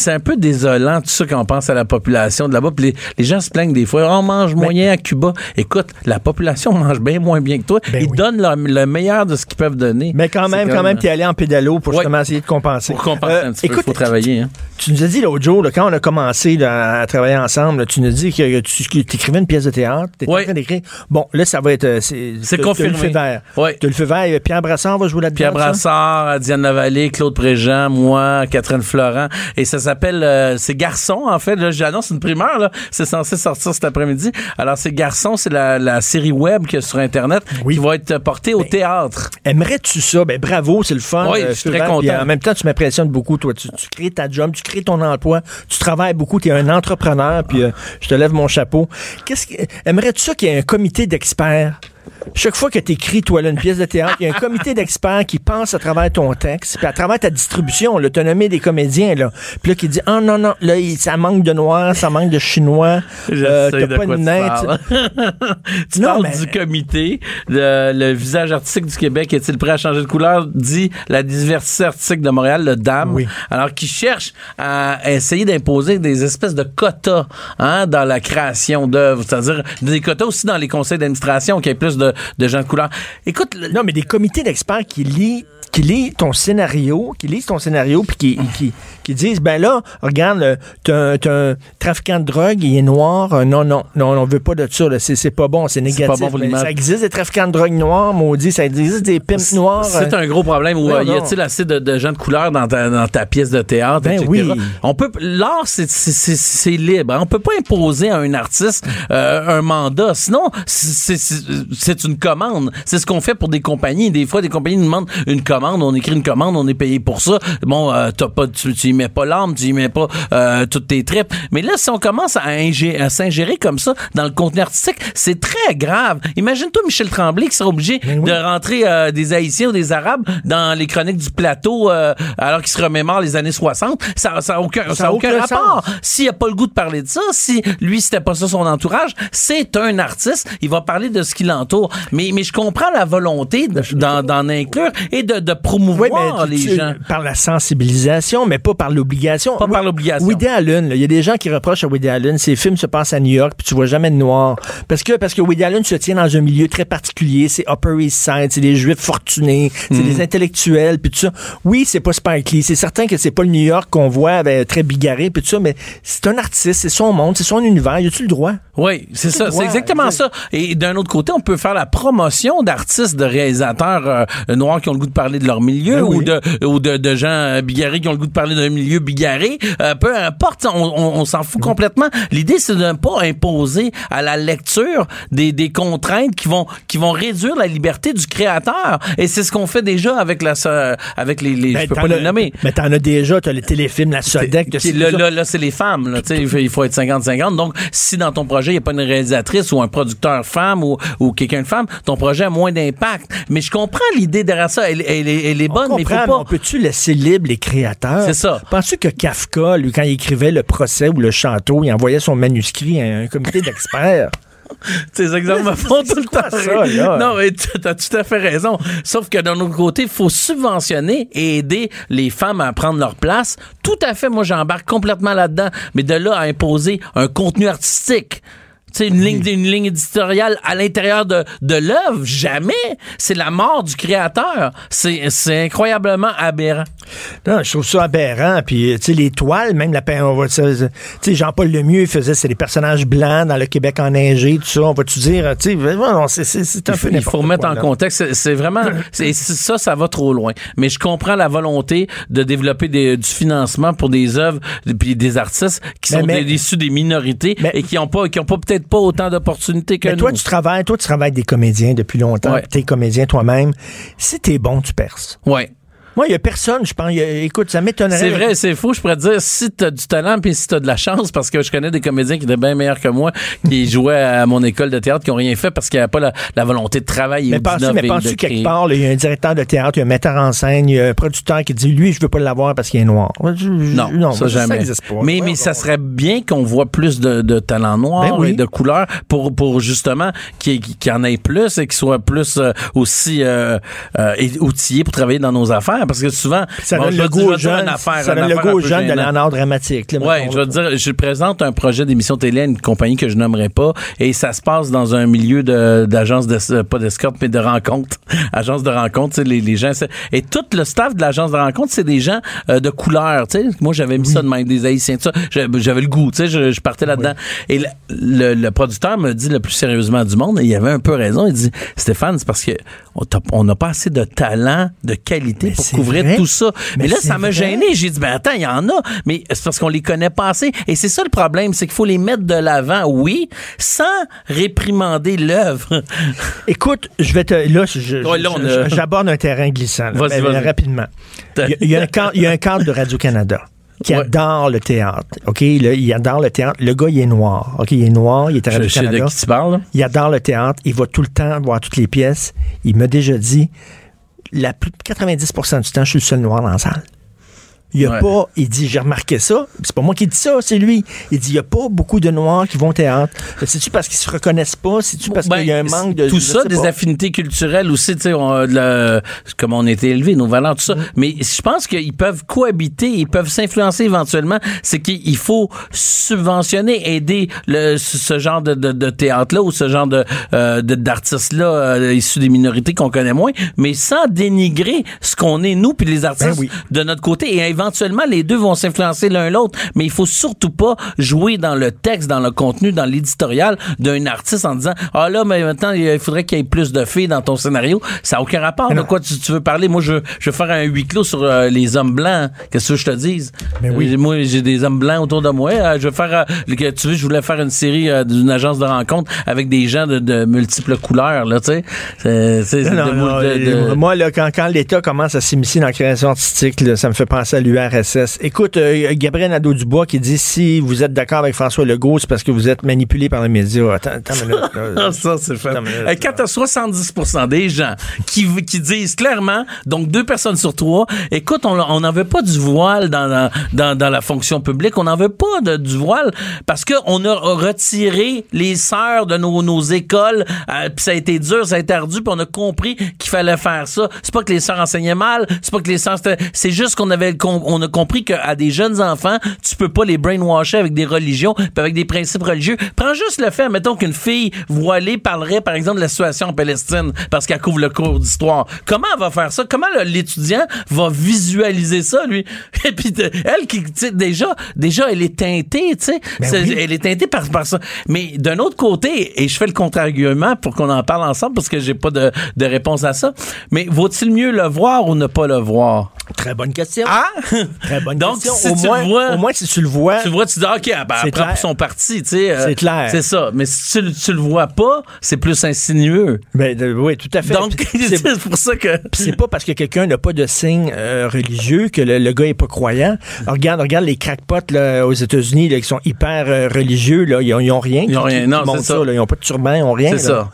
un peu désolant tout ça quand on pense à la population de là-bas. Puis les, les gens se plaignent des fois, on mange moyen à Cuba. Écoute, la population mange bien moins bien que toi. Ben Ils oui. donnent leur- le meilleur de ce qu'ils peuvent donner. Mais quand même, quand même, t'es allé en pédalo pour justement essayer de compenser. pour compenser Euh, un petit peu, écoute, il faut travailler. Hein. Tu nous as dit l'autre jour, là, quand on a commencé là, à travailler ensemble, là, tu nous as dit que tu écrivais une pièce de théâtre. Tu Oui. en train d'écrire. Bon, là, ça va être. euh, C'est confirmé. le feu vert. Oui. T'as le feu vert. Pierre Brassard va jouer là-dedans. Pierre? Brassard, Diane Lavallée, Claude Préjean, moi, Catherine Florent. Et ça s'appelle euh, C'est Garçon, en fait. J'annonce une primeur, là. C'est censé sortir cet après-midi. Alors, C'est Garçon, c'est la, la série web qui est sur Internet Oui. qui va être portée au théâtre. Aimerais-tu ça? Ben bravo, c'est le fun. Oui, euh, je suis très vert, content. puis en même temps, tu m'impressionnes beaucoup, toi. Tu, tu crées ta job, tu crées ton emploi, tu travailles beaucoup, tu es un entrepreneur, puis euh, je te lève mon chapeau. Qu'est-ce que aimerais-tu ça qu'il y ait un comité d'experts? Chaque fois que tu écris, toi, là, une pièce de théâtre, il y a un comité d'experts qui pense à travers ton texte, puis à travers ta distribution, nommé des comédiens, là. Puis là, qui dit, ah non, non, là, ça manque de noir, ça manque de chinois, euh, t'as pas de parles. tu Non, parles mais- du comité, le, le visage artistique du Québec est-il prêt à changer de couleur, dit la diversité artistique de Montréal, le DAM. Oui. Alors, qui cherche à essayer d'imposer des espèces de quotas hein, dans la création d'œuvres, c'est-à-dire des quotas aussi dans les conseils d'administration, qu'il y ait plus de, de gens de couleur. Écoute, le- Non, mais des comités d'experts qui lisent qui lisent ton scénario, qui lisent ton scénario, puis qui, qui, qui disent, ben là, regarde, t'as un- un trafiquant de drogue, il est noir, euh, non, non, non, on veut pas de ça, c'est pas bon, c'est négatif. pas bon pour Ben, ça existe des trafiquants de drogue noirs, maudit, ça existe des pimps noirs. C'est euh, un gros problème. Où, Non, euh, y a-t-il assez de, de gens de couleur dans ta, dans ta pièce de théâtre, Ben etc. oui. On peut, l'art, c'est, libre. hein. On peut pas imposer à un artiste euh, un mandat. Sinon, c'est, c'est, une commande. C'est ce qu'on fait pour des compagnies. Des fois, des compagnies nous demandent une commande. On écrit une commande, on est payé pour ça. Bon, euh, t'as pas, tu, tu y mets pas l'âme, tu y mets pas euh, toutes tes tripes. Mais là, si on commence à, à s'ingérer comme ça dans le contenu artistique, c'est très grave. Imagine-toi Michel Tremblay qui sera obligé Ben de rentrer euh, des Haïtiens ou des Arabes dans les chroniques du plateau euh, alors qu'il se remémore les années 60. Ça n'a aucun, ça a aucun, aucun rapport. S'il a pas le goût de parler de ça, si lui, c'était pas ça son entourage, c'est un artiste. Il va parler de ce qui l'entoure. Mais, mais je comprends la volonté de- d'en, d'en inclure et de, de Oui, promouvoir mais les tu- tu- gens. par la sensibilisation, mais pas par l'obligation. Pas par l'obligation. Woody Allen, il y a des gens qui reprochent à Woody Allen, ses films se passent à New York, puis tu vois jamais de noir. Parce que, parce que Woody Allen se tient dans un milieu très particulier, c'est Upper East Side, c'est des juifs fortunés, c'est Hmm. des intellectuels, puis tout ça. Oui, c'est pas Spike Lee, c'est certain que c'est pas le New York qu'on voit avec, très bigarré, puis tout ça, mais c'est un artiste, c'est son monde, c'est son univers, y a-tu le droit? Oui, c'est ça, c'est exactement exact. ça. Et d'un autre côté, on peut faire la promotion d'artistes, de réalisateurs euh, noirs qui ont le goût de parler de leur milieu Ben ou de ou de, de gens euh, bigarrés qui ont le goût de parler d'un milieu bigarré. Euh, peu importe, on, on- on s'en fout Mm. complètement. L'idée, c'est de ne pas imposer à la lecture des, des contraintes qui vont qui vont réduire la liberté du créateur. Et c'est ce qu'on fait déjà avec la avec les, les Ben, je peux pas les nommer. Mais t'en as déjà, t'as les téléfilms, la Sodec, là, là, là, c'est les femmes. Là, tu sais, il faut- il faut être 50-50. Donc, si dans ton projet, il n'y a pas une réalisatrice ou un producteur femme ou, ou quelqu'un de ton projet a moins d'impact. Mais je comprends l'idée derrière ça. Elle, elle est- elle est bonne, on mais faut mais pas... on peut-tu laisser libre les créateurs? C'est ça. Penses-tu que Kafka, lui, quand il écrivait le procès ou le château, il envoyait son manuscrit à un comité d'experts? Ces exemples me font tout le temps. ça, là? Non, mais tu as tout à fait raison. Sauf que d'un autre côté, il faut subventionner et aider les femmes à prendre leur place. Tout à fait, moi, j'embarque complètement là-dedans. Mais de là à imposer un contenu artistique sais, une ligne, une ligne éditoriale à l'intérieur de, de l'œuvre, jamais. C'est la mort du créateur. C'est, c'est incroyablement aberrant. Non, je trouve ça aberrant. Puis, tu sais, les toiles, même la on va, tu sais, Jean-Paul Lemieux faisait, c'est des personnages blancs dans le Québec enneigé, tout ça. On va-tu dire, tu sais, c'est, un Il peu il faut remettre en là. contexte. C'est- vraiment, ça, ça va trop loin. Mais je comprends la volonté de développer des- du financement pour des œuvres puis des artistes qui Mais- sont mais- des- issus des minorités Mais- et qui ont pas, qui ont pas peut-être pas autant d'opportunités que Mais nous. toi, tu travailles, toi, tu travailles avec des comédiens depuis longtemps. Ouais. Tu es comédien toi-même. Si t'es bon, tu perces. ouais. Moi, il y a personne, je pense. il y a- écoute, ça m'étonnerait. C'est vrai, c'est faux. Je pourrais te dire, si t'as du talent puis si t'as de la chance, parce que je connais des comédiens qui étaient bien meilleurs que moi, qui jouaient à mon école de théâtre, qui ont rien fait parce qu'il n'y avait pas la, la volonté de travailler Mais penses-tu, mais créer. quelque part, il y a un directeur de théâtre, il y a un metteur en scène, il y a un producteur qui dit, lui, je veux pas l'avoir parce qu'il est noir. Je- je- Non, ça jamais. existe pas. mais Ouais, mais ouais, ça serait bien qu'on voit plus de, de talents noirs Ben oui. et de couleurs pour pour justement qu'il y en ait plus et qu'ils soient plus euh, aussi euh, euh, outillés pour travailler dans nos affaires parce que souvent Ça donne le goût aux jeunes, d'aller en art dramatique. là, Ouais, mettons, je veux dire, je présente un projet d'émission télé à une compagnie que je nommerai pas et ça se passe dans un milieu de d'agence de euh, pas d'escorte mais de rencontre, agence de rencontre, les, les gens et tout le staff de l'agence de rencontre, c'est des gens euh, de couleur, tu sais. Moi j'avais mis ça de même des haïtiens tout ça, j'avais le goût, tu sais, je, je partais là-dedans. Et le, le- le producteur me dit le plus sérieusement du monde et il avait un peu raison, il dit Stéphane, c'est parce que on n'a pas assez de talent, de qualité Mais pour vrai. tout ça. Mais, Mais là ça m'a gêné j'ai dit, ben attends, il y en a, mais c'est parce qu'on les connaît pas assez. Et c'est ça le problème, c'est qu'il faut les mettre de l'avant, oui, sans réprimander l'œuvre. Écoute, je vais te. Là, j'aborde un terrain glissant. là, Vas-y, mais- vas-y. rapidement. Il y, y a un cadre, il y a un cadre de Radio-Canada qui Ouais. adore le théâtre. OK? Il adore le théâtre. Le gars, il est noir. OK? Il est noir, il est à Radio-Canada. qui tu parles. là. Il adore le théâtre. Il va tout le temps voir toutes les pièces. Il m'a déjà dit la plus, 90% du temps, je suis le seul noir dans la salle. Il y a Ouais. pas, il dit, j'ai remarqué ça. C'est pas moi qui dis ça, c'est lui. Il dit, il y a pas beaucoup de noirs qui vont au théâtre. C'est-tu parce qu'ils se reconnaissent pas? C'est-tu parce Ben, qu'il y a un manque de. tout ça, des pas. affinités culturelles aussi, tu sais, on a de la- comme on était élevé, nos valeurs, tout ça. Mm. Mais je pense qu'ils peuvent cohabiter, ils peuvent s'influencer éventuellement. C'est qu'il faut subventionner, aider le, ce genre de, de, de théâtre-là ou ce genre de euh, de- d'artistes-là euh, issus des minorités qu'on connaît moins, mais sans dénigrer ce qu'on est nous puis les artistes Ben oui. de notre côté. Et éventuellement, les deux vont s'influencer l'un l'autre. Mais il faut surtout pas jouer dans le texte, dans le contenu, dans l'éditorial d'un artiste en disant ah là mais maintenant il faudrait qu'il y ait plus de filles dans ton scénario. Ça n'a aucun rapport. Mais De non. quoi tu, tu veux parler? Moi je, je veux faire un huis clos sur euh, les hommes blancs. Qu'est-ce que je te dise? Mais oui. Euh, Moi j'ai des hommes blancs autour de moi. Euh, je veux faire tu veux je voulais faire une série d'une agence de rencontre avec des gens de, de multiples couleurs là. Tu sais Moi, là, quand, quand l'État commence à s'immiscer dans la création artistique, là, ça me fait penser à l'URSS. Écoute, euh, Gabriel Nadeau-Dubois qui dit si vous êtes d'accord avec François Legault, c'est parce que vous êtes manipulé par les médias. Attends, attends une minute, là. Ça, c'est fait. Minute, Quand t'as 70 des gens qui, qui disent clairement, donc deux personnes sur trois, écoute, on veut pas du voile dans la, dans, dans la fonction publique, on n'en veut pas de, du voile parce que on a retiré les sœurs de nos, nos écoles, euh, puis ça a été dur, ça a été ardu, puis on a compris qu'il fallait faire ça. C'est pas que les sœurs enseignaient mal, c'est pas que les sœurs, c'est juste qu'on avait, com- on a compris qu'à des jeunes enfants, tu peux pas les brainwasher avec des religions, avec des principes religieux. Prends juste le fait, mettons qu'une fille voilée parlerait, par exemple, de la situation en Palestine, parce qu'elle couvre le cours d'histoire. Comment elle va faire ça? Comment l'étudiant va visualiser ça, lui? Et puis, elle qui, déjà, déjà, elle est teintée, tu sais. Ben oui. Elle est teintée par, par ça. Mais d'un autre côté, et je fais le contre-argument pour qu'on en parle ensemble, parce que j'ai pas de, de réponse à ça, mais vaut-il mieux le voir ou ne pas le voir? Très bonne question. Ah! Très bonne Donc, question. si au, tu moins, le vois, au moins, si tu le vois, tu vois, tu dis, OK, ben, C'est elle prend pour son parti, tu sais. euh, C'est clair. C'est ça. Mais si tu, le- tu le vois pas, c'est plus insinueux. ben, oui, tout à fait. Donc, c'est pour ça que. C'est pas parce que quelqu'un n'a pas de signe euh, religieux que le, le gars est pas croyant. Alors, regarde, regarde les crackpots là, aux États-Unis qui sont hyper euh, religieux, là, ils, ont, ils ont rien. Ils ont rien, qui non, c'est ça. là. Ils ont pas de turban, ils ont rien. C'est ça.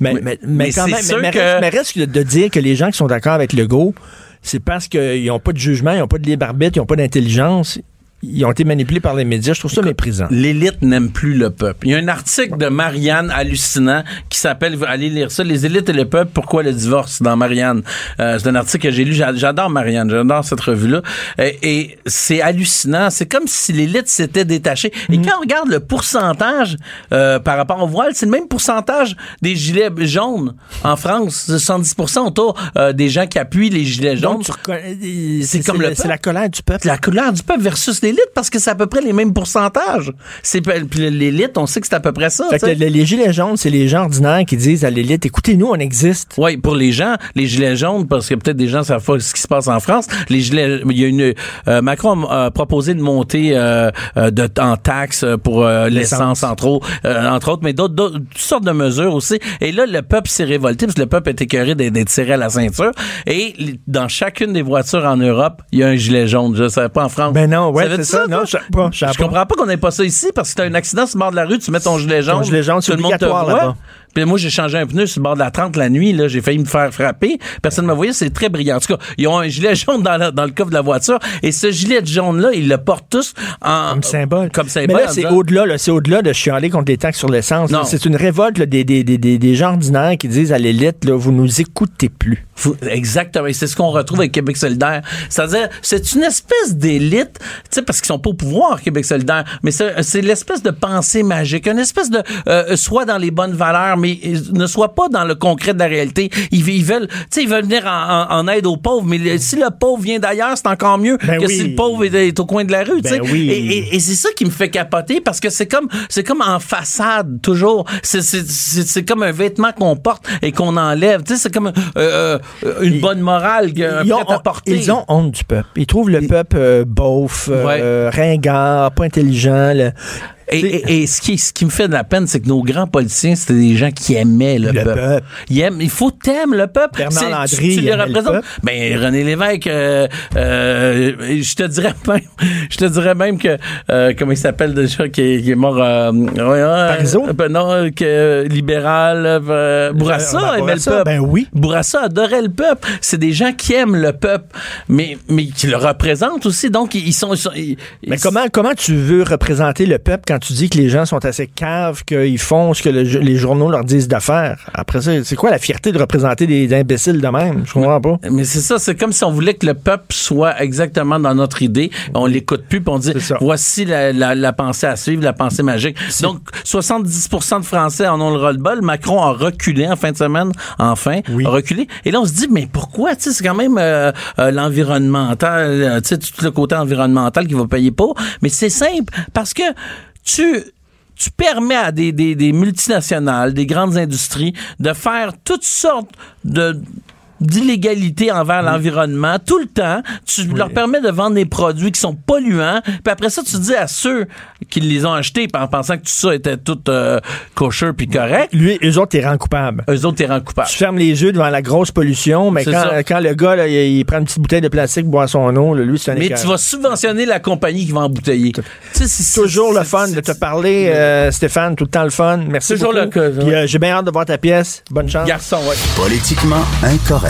Mais, Mais- mais, mais, mais quand même, mais, mais que- reste, mais reste de, de dire que les gens qui sont d'accord avec Legault, c'est parce qu'ils n'ont pas de jugement, ils n'ont pas de libre arbitre, ils n'ont pas d'intelligence. Ils ont été manipulés par les médias. Je trouve ça méprisant. L'élite n'aime plus le peuple. Il y a un article de Marianne hallucinant qui s'appelle, allez lire ça, Les élites et le peuple, pourquoi le divorce? Dans Marianne. Euh, c'est un article que j'ai lu. J'a- J'adore Marianne, j'adore cette revue-là. Et, et c'est hallucinant. C'est comme si l'élite s'était détachée. Et Mm. quand on regarde le pourcentage euh, par rapport au voile, c'est le même pourcentage des gilets jaunes en France. 70 autour euh, des gens qui appuient les gilets jaunes. Euh, c'est comme le C'est la colère du peuple. la couleur du peuple versus l'élite parce que c'est à peu près les mêmes pourcentages. C'est l'élite, on sait que c'est à peu près ça. Fait que sais. les, les gilets jaunes, c'est les gens ordinaires qui disent à l'élite, écoutez-nous, on existe. Oui, pour les gens, les gilets jaunes, parce que peut-être des gens savent pas ce qui se passe en France. Les gilets, il y a une euh, Macron a proposé de monter euh, euh, de en taxes pour euh, l'essence entre autres, euh, entre autres, mais d'autres, toutes sortes de mesures aussi. Et là, le peuple s'est révolté parce que le peuple est écœuré d'être tiré à la ceinture. Et dans chacune des voitures en Europe, il y a un gilet jaune. Je savais pas en France. Ben non, ouais, Savais-tu c'est ça. Non, je comprends pas qu'on ait pas ça ici parce que t'as un accident sur le bord de la rue, tu mets ton gilet jaune. Ton gilet jaune, tout le monde te voit. Puis moi, j'ai changé un pneu sur le bord de la 30 la nuit, là. J'ai failli me faire frapper. Personne ne m'a voyé. C'est très brillant. En tout cas, ils ont un gilet jaune dans, la- dans le coffre de la voiture. Et ce gilet jaune-là, ils le portent tous en. Comme symbole. Comme symbole. Mais là, c'est au-delà, là, c'est au-delà de chialer contre les taxes sur l'essence. C'est une révolte là, des, des, des, des, des gens ordinaires qui disent à l'élite, là, vous nous écoutez plus. Exactement. C'est ce qu'on retrouve avec Québec solidaire. C'est-à-dire, c'est une espèce d'élite, tu sais, parce qu'ils sont pas au pouvoir, Québec solidaire, mais c'est c'est l'espèce de pensée magique, une espèce de, euh, soit dans les bonnes valeurs, mais ne soit pas dans le concret de la réalité. Ils, ils veulent, tu sais, ils veulent venir en, en- en aide aux pauvres, mais le- si le pauvre vient d'ailleurs, c'est encore mieux Ben que oui. si le pauvre est, est au coin de la rue. Ben oui. Et, et- et c'est ça qui me fait capoter parce que c'est comme, c'est comme en façade, toujours. C'est- comme un vêtement qu'on porte et qu'on enlève. Tu sais, c'est comme euh, euh, une bonne morale, un Ils ont, prêt à porter. ils ont honte du peuple. Ils trouvent le peuple euh, beauf, euh, ringard, pas intelligent. le- Et, et- et ce, qui, ce qui me fait de la peine, c'est que nos grands politiciens, c'était des gens qui aimaient le, Le peuple. peuple. Ils aiment- il faut t'aimer le peuple. Bernard Landry, tu, tu il les représentes. Ben, René Lévesque, euh, euh, je te dirais même, je te dirais même que, euh, comment il s'appelle déjà, qui est, qui est mort, euh, euh, ben non, euh, que, libéral, euh, Bourassa aimait Bourassa, le peuple. ben oui. Bourassa adorait le peuple. C'est des gens qui aiment le peuple, mais, mais qui le représentent aussi. Donc, ils sont, ils sont ils- Mais ils- comment, comment tu veux représenter le peuple quand tu dis que les gens sont assez caves, qu'ils font ce que le- les journaux leur disent de faire? Après ça, c'est quoi la fierté de représenter des imbéciles de même? Je comprends pas. Mais c'est ça, c'est comme si on voulait que le peuple soit exactement dans notre idée. On l'écoute plus, puis on dit voici la, la- la pensée à suivre, la pensée magique. Donc 70% de Français en ont le ras-le-bol. Macron a reculé en fin de semaine, enfin, Oui. a reculé. Et là on se dit mais pourquoi Tu sais, c'est quand même euh, euh, l'environnemental, euh, tu sais, tout le côté environnemental qui va payer pour. Mais c'est simple parce que tu permets à des, des, des multinationales, des grandes industries de faire toutes sortes de d'illégalité envers l'environnement tout le temps. Tu leur permets de vendre des produits qui sont polluants. Puis après ça, tu dis à ceux qui les ont achetés en pensant que tout ça était tout euh, kosher puis correct, Lui, eux autres, t'es rend coupable. eux autres, t'es rend coupable. Tu fermes les yeux devant la grosse pollution, mais quand, quand le gars, là, il, il prend une petite bouteille de plastique pour boire son eau, là, lui, c'est un Mais tu vas subventionner la compagnie qui va embouteiller. C'est- Toujours le fun de te parler, euh, Stéphane, tout le temps le fun. Merci Toujours beaucoup. le cas, Puis, euh, J'ai bien hâte de voir ta pièce. Bonne chance. Garçon, ouais. Politiquement incorrect.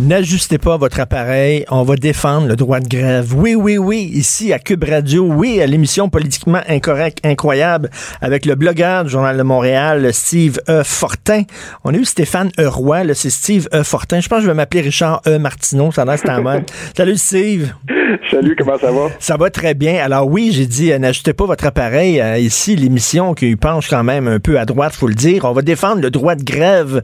N'ajustez pas votre appareil. On va défendre le droit de grève. Oui, oui, oui. Ici, à Cube Radio. Oui, à l'émission Politiquement Incorrect, Incroyable, avec le blogueur du Journal de Montréal, Steve E. Fortin. On a eu Stéphane E. Roy. C'est Steve E. Fortin. Je pense que je vais m'appeler Richard E. Martineau. Ça a l'air en mode. Salut, Steve. Salut, comment ça va? Ça va très bien. Alors oui, j'ai dit, euh, n'ajustez pas votre appareil. Euh, ici, l'émission qui penche quand même un peu à droite, faut le dire. On va défendre le droit de grève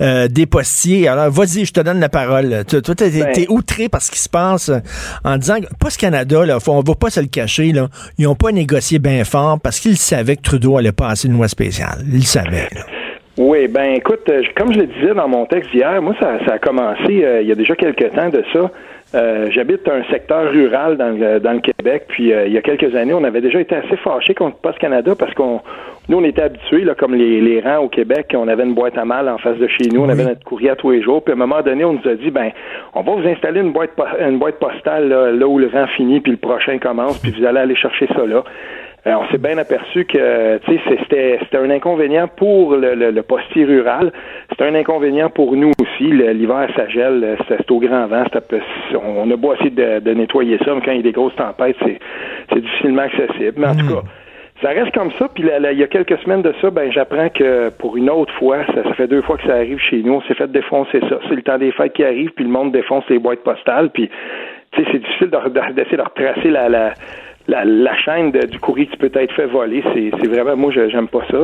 euh, des postiers. Alors, vas-y, je te donne la parole. Toi, toi, t'es, Ben. t'es outré par ce qui se passe euh, en disant que Post Canada, là, faut, on va pas se le cacher, là, ils ont pas négocié bien fort parce qu'ils savaient que Trudeau allait passer une loi spéciale. Ils le savaient. là. Oui, ben écoute, euh, comme je le disais dans mon texte hier, moi, ça, ça a commencé euh, il y a déjà quelques temps de ça. Euh, J'habite un secteur rural dans le, dans le Québec, puis euh, il y a quelques années, on avait déjà été assez fâchés contre Post Canada parce qu'on nous, on était habitués, là, comme les, les rangs au Québec, on avait une boîte à mal en face de chez nous, on avait notre courrier à tous les jours, puis à un moment donné, on nous a dit, ben, on va vous installer une boîte, une boîte postale là, là où le rang finit, puis le prochain commence, puis vous allez aller chercher ça là. Euh, on s'est bien aperçu que c'était, un inconvénient pour le, le, le postier rural. C'était un inconvénient pour nous aussi. L'hiver, ça gèle, c'est, c'est au grand vent. c'est on a beau essayer de, de nettoyer ça, mais quand il y a des grosses tempêtes, c'est, c'est difficilement accessible. Mais en tout cas, ça reste comme ça. Puis là, là, il y a quelques semaines de ça, ben j'apprends que pour une autre fois, ça, ça fait deux fois que ça arrive chez nous, on s'est fait défoncer ça. C'est le temps des fêtes qui arrive, puis le monde défonce les boîtes postales. Puis tu sais, c'est difficile de- de- d'essayer de retracer la, la, la, la chaîne de- du courrier qui peut être fait voler. C'est vraiment, moi, j'aime pas ça.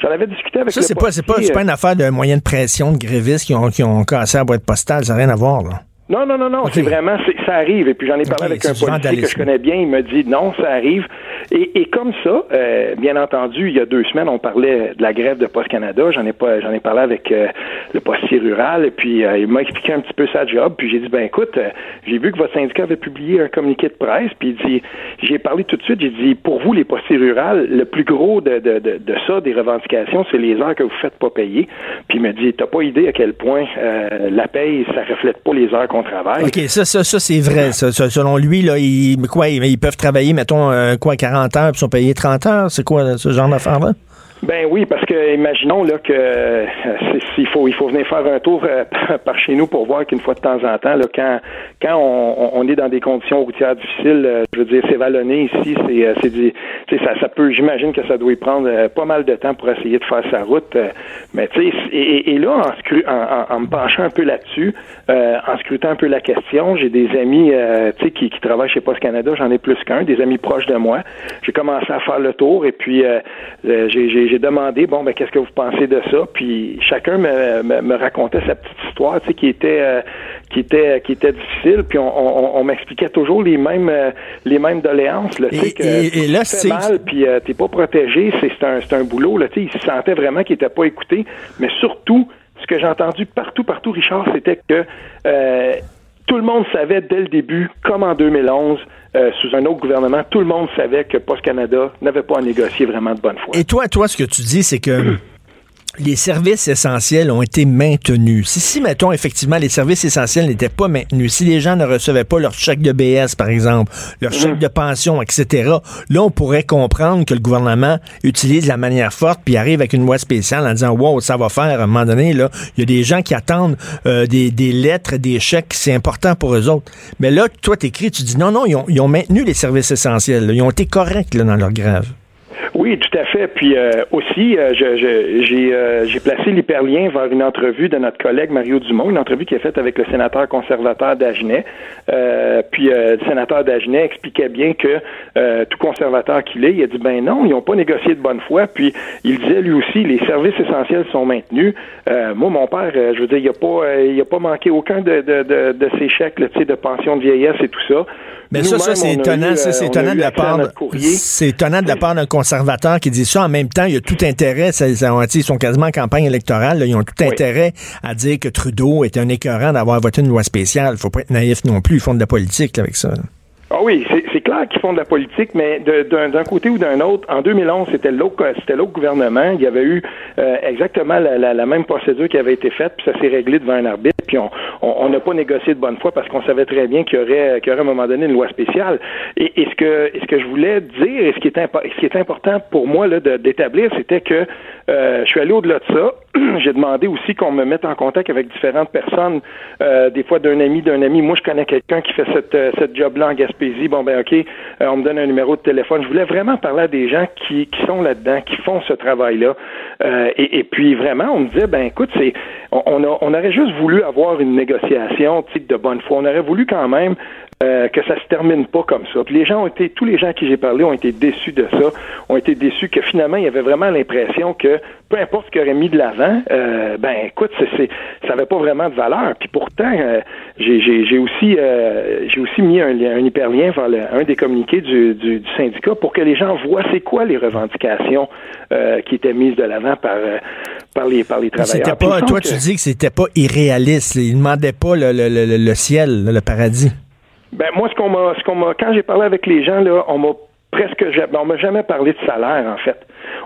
J'en avais discuté avec Ça, c'est pas, pas, pas une affaire de moyen de pression de grévistes qui ont, qui ont cassé la boîte postale. Ça n'a rien à voir, là. Non, non, non, non, c'est vraiment, ça arrive. Et puis j'en ai parlé avec un policier que je connais bien. Il me dit non, ça arrive. Et, et comme ça, euh, bien entendu, il y a deux semaines, on parlait de la grève de Post Canada. J'en ai pas, j'en ai parlé avec euh, le postier rural. Et puis euh, il m'a expliqué un petit peu sa job. Puis j'ai dit ben écoute, euh, j'ai vu que votre syndicat avait publié un communiqué de presse. Puis il dit, j'ai parlé tout de suite. J'ai dit pour vous les postiers rurales, le plus gros de, de, de, de ça, des revendications, c'est les heures que vous faites pas payer. Puis il me dit t'as pas idée à quel point euh, la paye, ça reflète pas les heures qu'on travaille. OK, ça, ça, ça c'est vrai. Ça, selon lui, là, ils, quoi, ils, peuvent travailler, mettons, quoi, 40 heures, puis sont payés 30 heures. C'est quoi, ce genre d'affaire-là? Ben oui, parce que imaginons là que euh, c'est- il faut il faut venir faire un tour euh, par chez nous pour voir qu'une fois de temps en temps, là, quand quand on, est dans des conditions routières difficiles, euh, je veux dire, c'est vallonné ici, c'est c'est ça ça peut, j'imagine que ça doit y prendre pas mal de temps pour essayer de faire sa route, mais tu sais, et, et- là en, scru- en, en- me penchant un peu là-dessus, en scrutant un peu la question, j'ai des amis tu sais qui, qui travaillent chez Post Canada, j'en ai plus qu'un, des amis proches de moi. J'ai commencé à faire le tour et puis j'ai- j'ai demandé bon ben qu'est-ce que vous pensez de ça? Puis chacun me, me, me racontait sa petite histoire tu sais qui était euh, qui était qui était difficile. Puis on, on, on m'expliquait toujours les mêmes euh, les mêmes doléances là, tu sais que et- et là, c'est- mal puis euh, t'es pas protégé c'est un un boulot là tu sais il se sentait vraiment qu'il était pas écouté. Mais surtout ce que j'ai entendu partout partout Richard c'était que euh, tout le monde savait dès le début, comme en 2011, euh, sous un autre gouvernement, tout le monde savait que Post Canada n'avait pas à négocier vraiment de bonne foi. Et toi, toi, ce que tu dis, c'est que les services essentiels ont été maintenus. Si, si, mettons, effectivement, les services essentiels n'étaient pas maintenus, si les gens ne recevaient pas leur chèque de BS, par exemple, leur chèque de pension, etc., là, on pourrait comprendre que le gouvernement utilise la manière forte puis arrive avec une loi spéciale en disant, wow, ça va faire, à un moment donné, là, il y a des gens qui attendent euh, des, des lettres, des chèques, c'est important pour eux autres. Mais là, toi, t'écris, tu dis, non, non, ils ont, ils ont maintenu les services essentiels, là. ils ont été corrects, là, dans leur grève. Oui, tout à fait. Puis euh, aussi, euh, je- je- j'ai euh, j'ai placé l'hyperlien vers une entrevue de notre collègue Mario Dumont, une entrevue qui est faite avec le sénateur conservateur d'Agenais. Euh, puis euh, le sénateur d'Agenais expliquait bien que euh, tout conservateur qu'il est, il a dit ben non, ils n'ont pas négocié de bonne foi. Puis il disait lui aussi, les services essentiels sont maintenus. Moi, mon père, je veux dire, il a pas, il a pas manqué aucun de, de, de, de ses chèques, tu sais, de pension de vieillesse et tout ça. Mais ça, ça, c'est étonnant, eu, ça, c'est étonnant de la part de, notre courrier. c'est étonnant de la part d'un conservateur qui dit ça. En même temps, il y a tout intérêt, ça, ça, ils sont quasiment en campagne électorale, là, ils ont tout Oui. intérêt à dire que Trudeau est un écœurant d'avoir voté une loi spéciale. Faut pas être naïf non plus, ils font de la politique là, avec ça. là. Ah oui, c'est clair qu'ils font de la politique, mais d'un côté ou d'un autre, en 2011, c'était l'autre c'était l'autre gouvernement. Il y avait eu euh, exactement la, même procédure qui avait été faite, puis ça s'est réglé devant un arbitre, puis on n'a pas négocié de bonne foi parce qu'on savait très bien qu'il y aurait qu'il y aurait à un moment donné une loi spéciale. Et, ce que ce que je voulais dire et ce qui est ce qui est important pour moi d'établir, c'était que euh, je suis allé au-delà de ça. J'ai demandé aussi qu'on me mette en contact avec différentes personnes, euh, des fois d'un ami, d'un ami. Moi, je connais quelqu'un qui fait cette, cette job-là en Gaspésie. Bon, ben OK, euh, on me donne un numéro de téléphone. Je voulais vraiment parler à des gens qui, sont là-dedans, qui font ce travail-là. Euh, et, puis vraiment, on me disait, ben écoute, c'est, on, on, aurait juste voulu avoir une négociation de bonne foi. On aurait voulu quand même euh, que ça se termine pas comme ça. Puis les gens ont été, tous les gens à qui j'ai parlé ont été déçus de ça, ont été déçus que finalement il y avait vraiment l'impression que peu importe ce qu'ils auraient mis de l'avant, euh, ben écoute, c'est, ça avait pas vraiment de valeur. Puis pourtant, euh, j'ai, j'ai, j'ai aussi, euh, j'ai aussi mis un, un hyperlien vers le- un des communiqués du, du, du syndicat pour que les gens voient c'est quoi les revendications euh, qui étaient mises de l'avant par par les par les travailleurs. C'était pas, toi, que- tu dis que c'était pas irréaliste. Ils demandaient pas le, le, le, le ciel, le paradis. Ben moi, ce qu'on m'a, ce qu'on m'a, quand j'ai parlé avec les gens là, on m'a presque, on m'a jamais parlé de salaire en fait.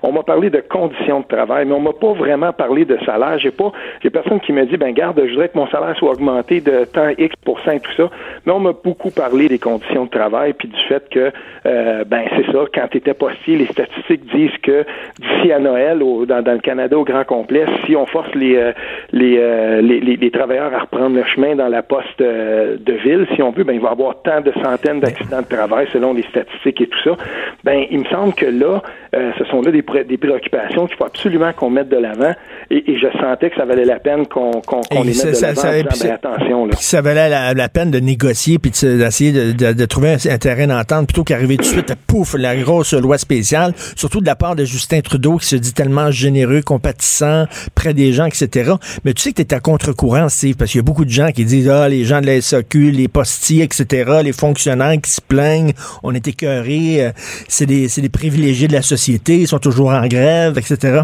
On m'a parlé de conditions de travail, mais on m'a pas vraiment parlé de salaire. J'ai pas, j'ai personne qui me dit, ben garde, je voudrais que mon salaire soit augmenté de tant X et tout ça. Mais on m'a beaucoup parlé des conditions de travail puis du fait que, euh, ben c'est ça, quand tu étais postier, les statistiques disent que d'ici à Noël, dans, le Canada au grand complet, si on force les, euh, euh, les, les, les, travailleurs à reprendre le chemin dans la poste de ville, si on veut, ben il va y avoir tant de centaines d'accidents de travail selon les statistiques et tout ça. Ben il me semble que là, ce sont là des, des préoccupations qu'il faut absolument qu'on mette de l'avant et, je sentais que ça valait la peine qu'on les mette de l'avant. Ben, attention là. Ça valait la, peine de négocier puis d'essayer de, de, trouver un, terrain d'entente plutôt qu'arriver tout de suite à pouf la grosse loi spéciale, surtout de la part de Justin Trudeau qui se dit tellement généreux, compatissant, près des gens, etc. Mais tu sais que tu es à contre-courant, Steve, parce qu'il y a beaucoup de gens qui disent ah les gens de la SAQ, les postiers, etc., les fonctionnaires qui se plaignent, on est écœurés, euh, c'est des, des privilégiés de la société, ils sont toujours en grève, etc.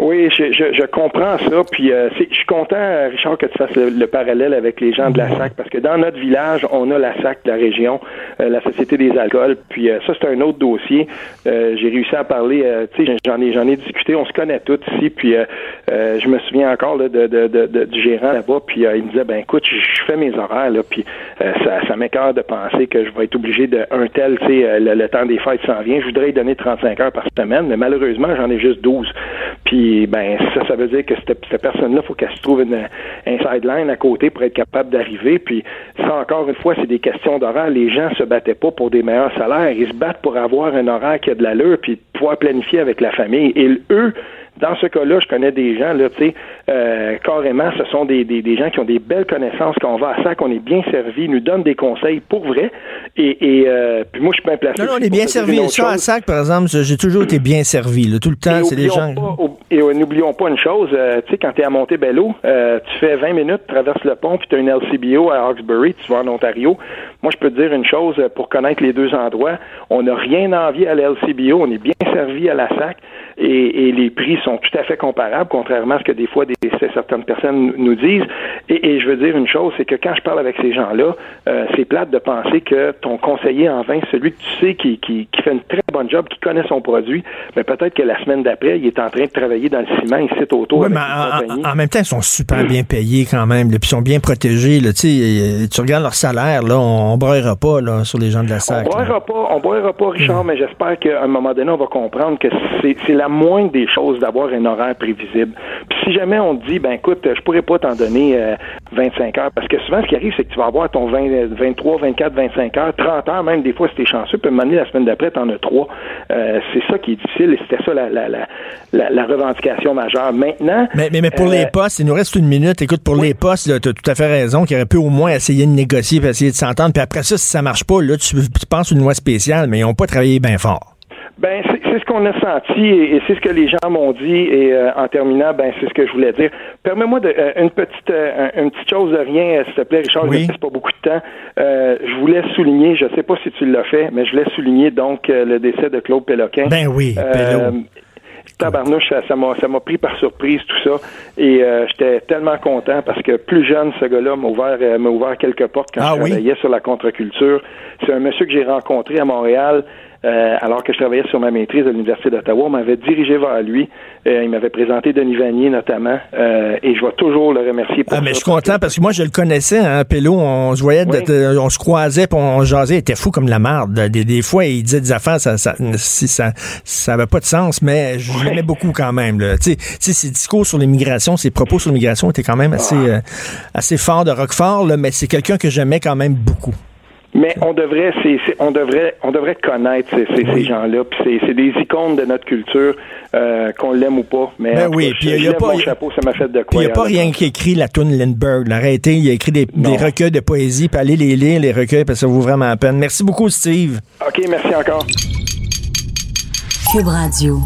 Oui, je, je, je, comprends ça. Puis euh, je suis content, Richard, que tu fasses le, parallèle avec les gens de la SAC, parce que dans notre village, on a la SAC, la région, euh, la Société des alcools. Puis euh, ça, c'est un autre dossier. J'ai réussi à parler, tu sais, j'en ai, j'en ai discuté. On se connaît tous ici. Puis je me souviens encore là, de, de, de, du gérant là-bas. Puis il me disait, ben écoute, je fais mes horaires là. Puis ça, ça m'écœure de penser que je vais être obligé de un tel, tu sais, le, le, temps des fêtes s'en vient. Je voudrais donner 35 heures par semaine, mais malheureusement, j'en ai juste 12. Puis ben ça, ça veut dire que cette, cette personne-là, faut qu'elle se trouve une, un sideline à côté pour être capable d'arriver. Puis ça, encore une fois, c'est des questions d'horaire. Les gens se battaient pas pour des meilleurs salaires. Ils se battent pour avoir un horaire qui a de l'allure, puis pouvoir planifier avec la famille. Et eux, dans ce cas-là, je connais des gens, là, tu sais, euh, carrément, ce sont des, des, des, gens qui ont des belles connaissances. Quand on va à ça, qu'on est bien servi, nous donnent des conseils pour vrai. Et, et euh, puis moi, je suis pas placé. Non, non, on est bien servi. Ça, à SAC, par exemple, j'ai toujours été bien servi. Là, tout le temps, c'est des gens. et n'oublions pas une chose, euh, tu sais, quand tu es à Montebello, euh, tu fais 20 minutes, tu traverses le pont, puis tu as une LCBO à Hawkesbury, tu vas en Ontario. Moi, je peux te dire une chose, pour connaître les deux endroits, on n'a rien à envier à la LCBO, on est bien servi à la SAC et, et, les prix sont tout à fait comparables, contrairement à ce que des fois des, certaines personnes nous disent. Et, et, je veux dire une chose, c'est que quand je parle avec ces gens-là, euh, c'est plate de penser que ton conseiller en vin, celui que tu sais qui, qui, qui, fait une très bonne job, qui connaît son produit, mais peut-être que la semaine d'après, il est en train de travailler dans le ciment ici autour. Oui, mais en, même temps, ils sont super bien payés quand même, puis ils sont bien protégés. Là, tu regardes leur salaire, là, on, ne broyera pas là, sur les gens de la SAC. On broyera pas, on broyera pas, Richard, mais j'espère qu'à un moment donné, on va comprendre que c'est la moindre des choses d'avoir un horaire prévisible. Puis si jamais on te dit, ben écoute, je pourrais pas t'en donner 25 euh, heures, parce que souvent, ce qui arrive, c'est que tu vas avoir ton 20, 23, 24, 25 heures, 30 heures, même des fois, si t'es chanceux, puis m'amener la semaine d'après, t'en as trois. Euh, c'est ça qui est difficile, et c'était ça la, la, la, la, revendication majeure. Maintenant... Mais, mais, mais pour les euh, postes, il nous reste une minute. Écoute, pour les postes, tu as tout à fait raison, qu'il aurait pu au moins essayer de négocier, puis essayer de s'entendre, puis après ça, si ça marche pas, là, tu, tu penses une loi spéciale, mais ils n'ont pas travaillé bien fort. Ben, c'est ce qu'on a senti et, c'est ce que les gens m'ont dit. Et euh, en terminant, ben, c'est ce que je voulais dire. Permets-moi de, euh, une petite euh, une petite chose de rien, s'il te plaît, Richard. Oui. Je ne pas beaucoup de temps. je voulais souligner, je ne sais pas si tu l'as fait, mais je voulais souligner donc le décès de Claude Péloquin. Ben oui, Tabarnouche, ça m'a ça m'a pris par surprise tout ça et j'étais tellement content parce que plus jeune ce gars-là m'a ouvert m'a ouvert quelques portes quand ah je travaillais sur la contre-culture. C'est un monsieur que j'ai rencontré à Montréal euh, alors que je travaillais sur ma maîtrise à l'Université d'Ottawa, on m'avait dirigé vers lui. Euh, il m'avait présenté Denis Vanier notamment, euh, et je vais toujours le remercier pour ah, mais je suis content parce que moi je le connaissais, hein, Pello, on se voyait, on se croisait, puis on jasait, il était fou comme la marde. Des, des fois, il disait des affaires, ça, ça, ça, ça avait pas de sens, mais je l'aimais beaucoup quand même. Tu sais, ses discours sur l'immigration, ses propos sur l'immigration étaient quand même assez, ah. assez forts de Roquefort, là, mais c'est quelqu'un que j'aimais quand même beaucoup. Mais on devrait, c'est, on devrait, on devrait connaître ces, ces, ces gens-là. Puis c'est, des icônes de notre culture, euh, qu'on l'aime ou pas. Mais ben oui, puis il y a pas, chapeau, ça m'a fait de quoi. Il n'y a pas rien qui écrit la tune Lindbergh. Arrêtez, il a écrit des, des, recueils de poésie, puis allez les lire les recueils parce que ça vaut vraiment la peine. Merci beaucoup, Steve. Ok, merci encore. Cube Radio.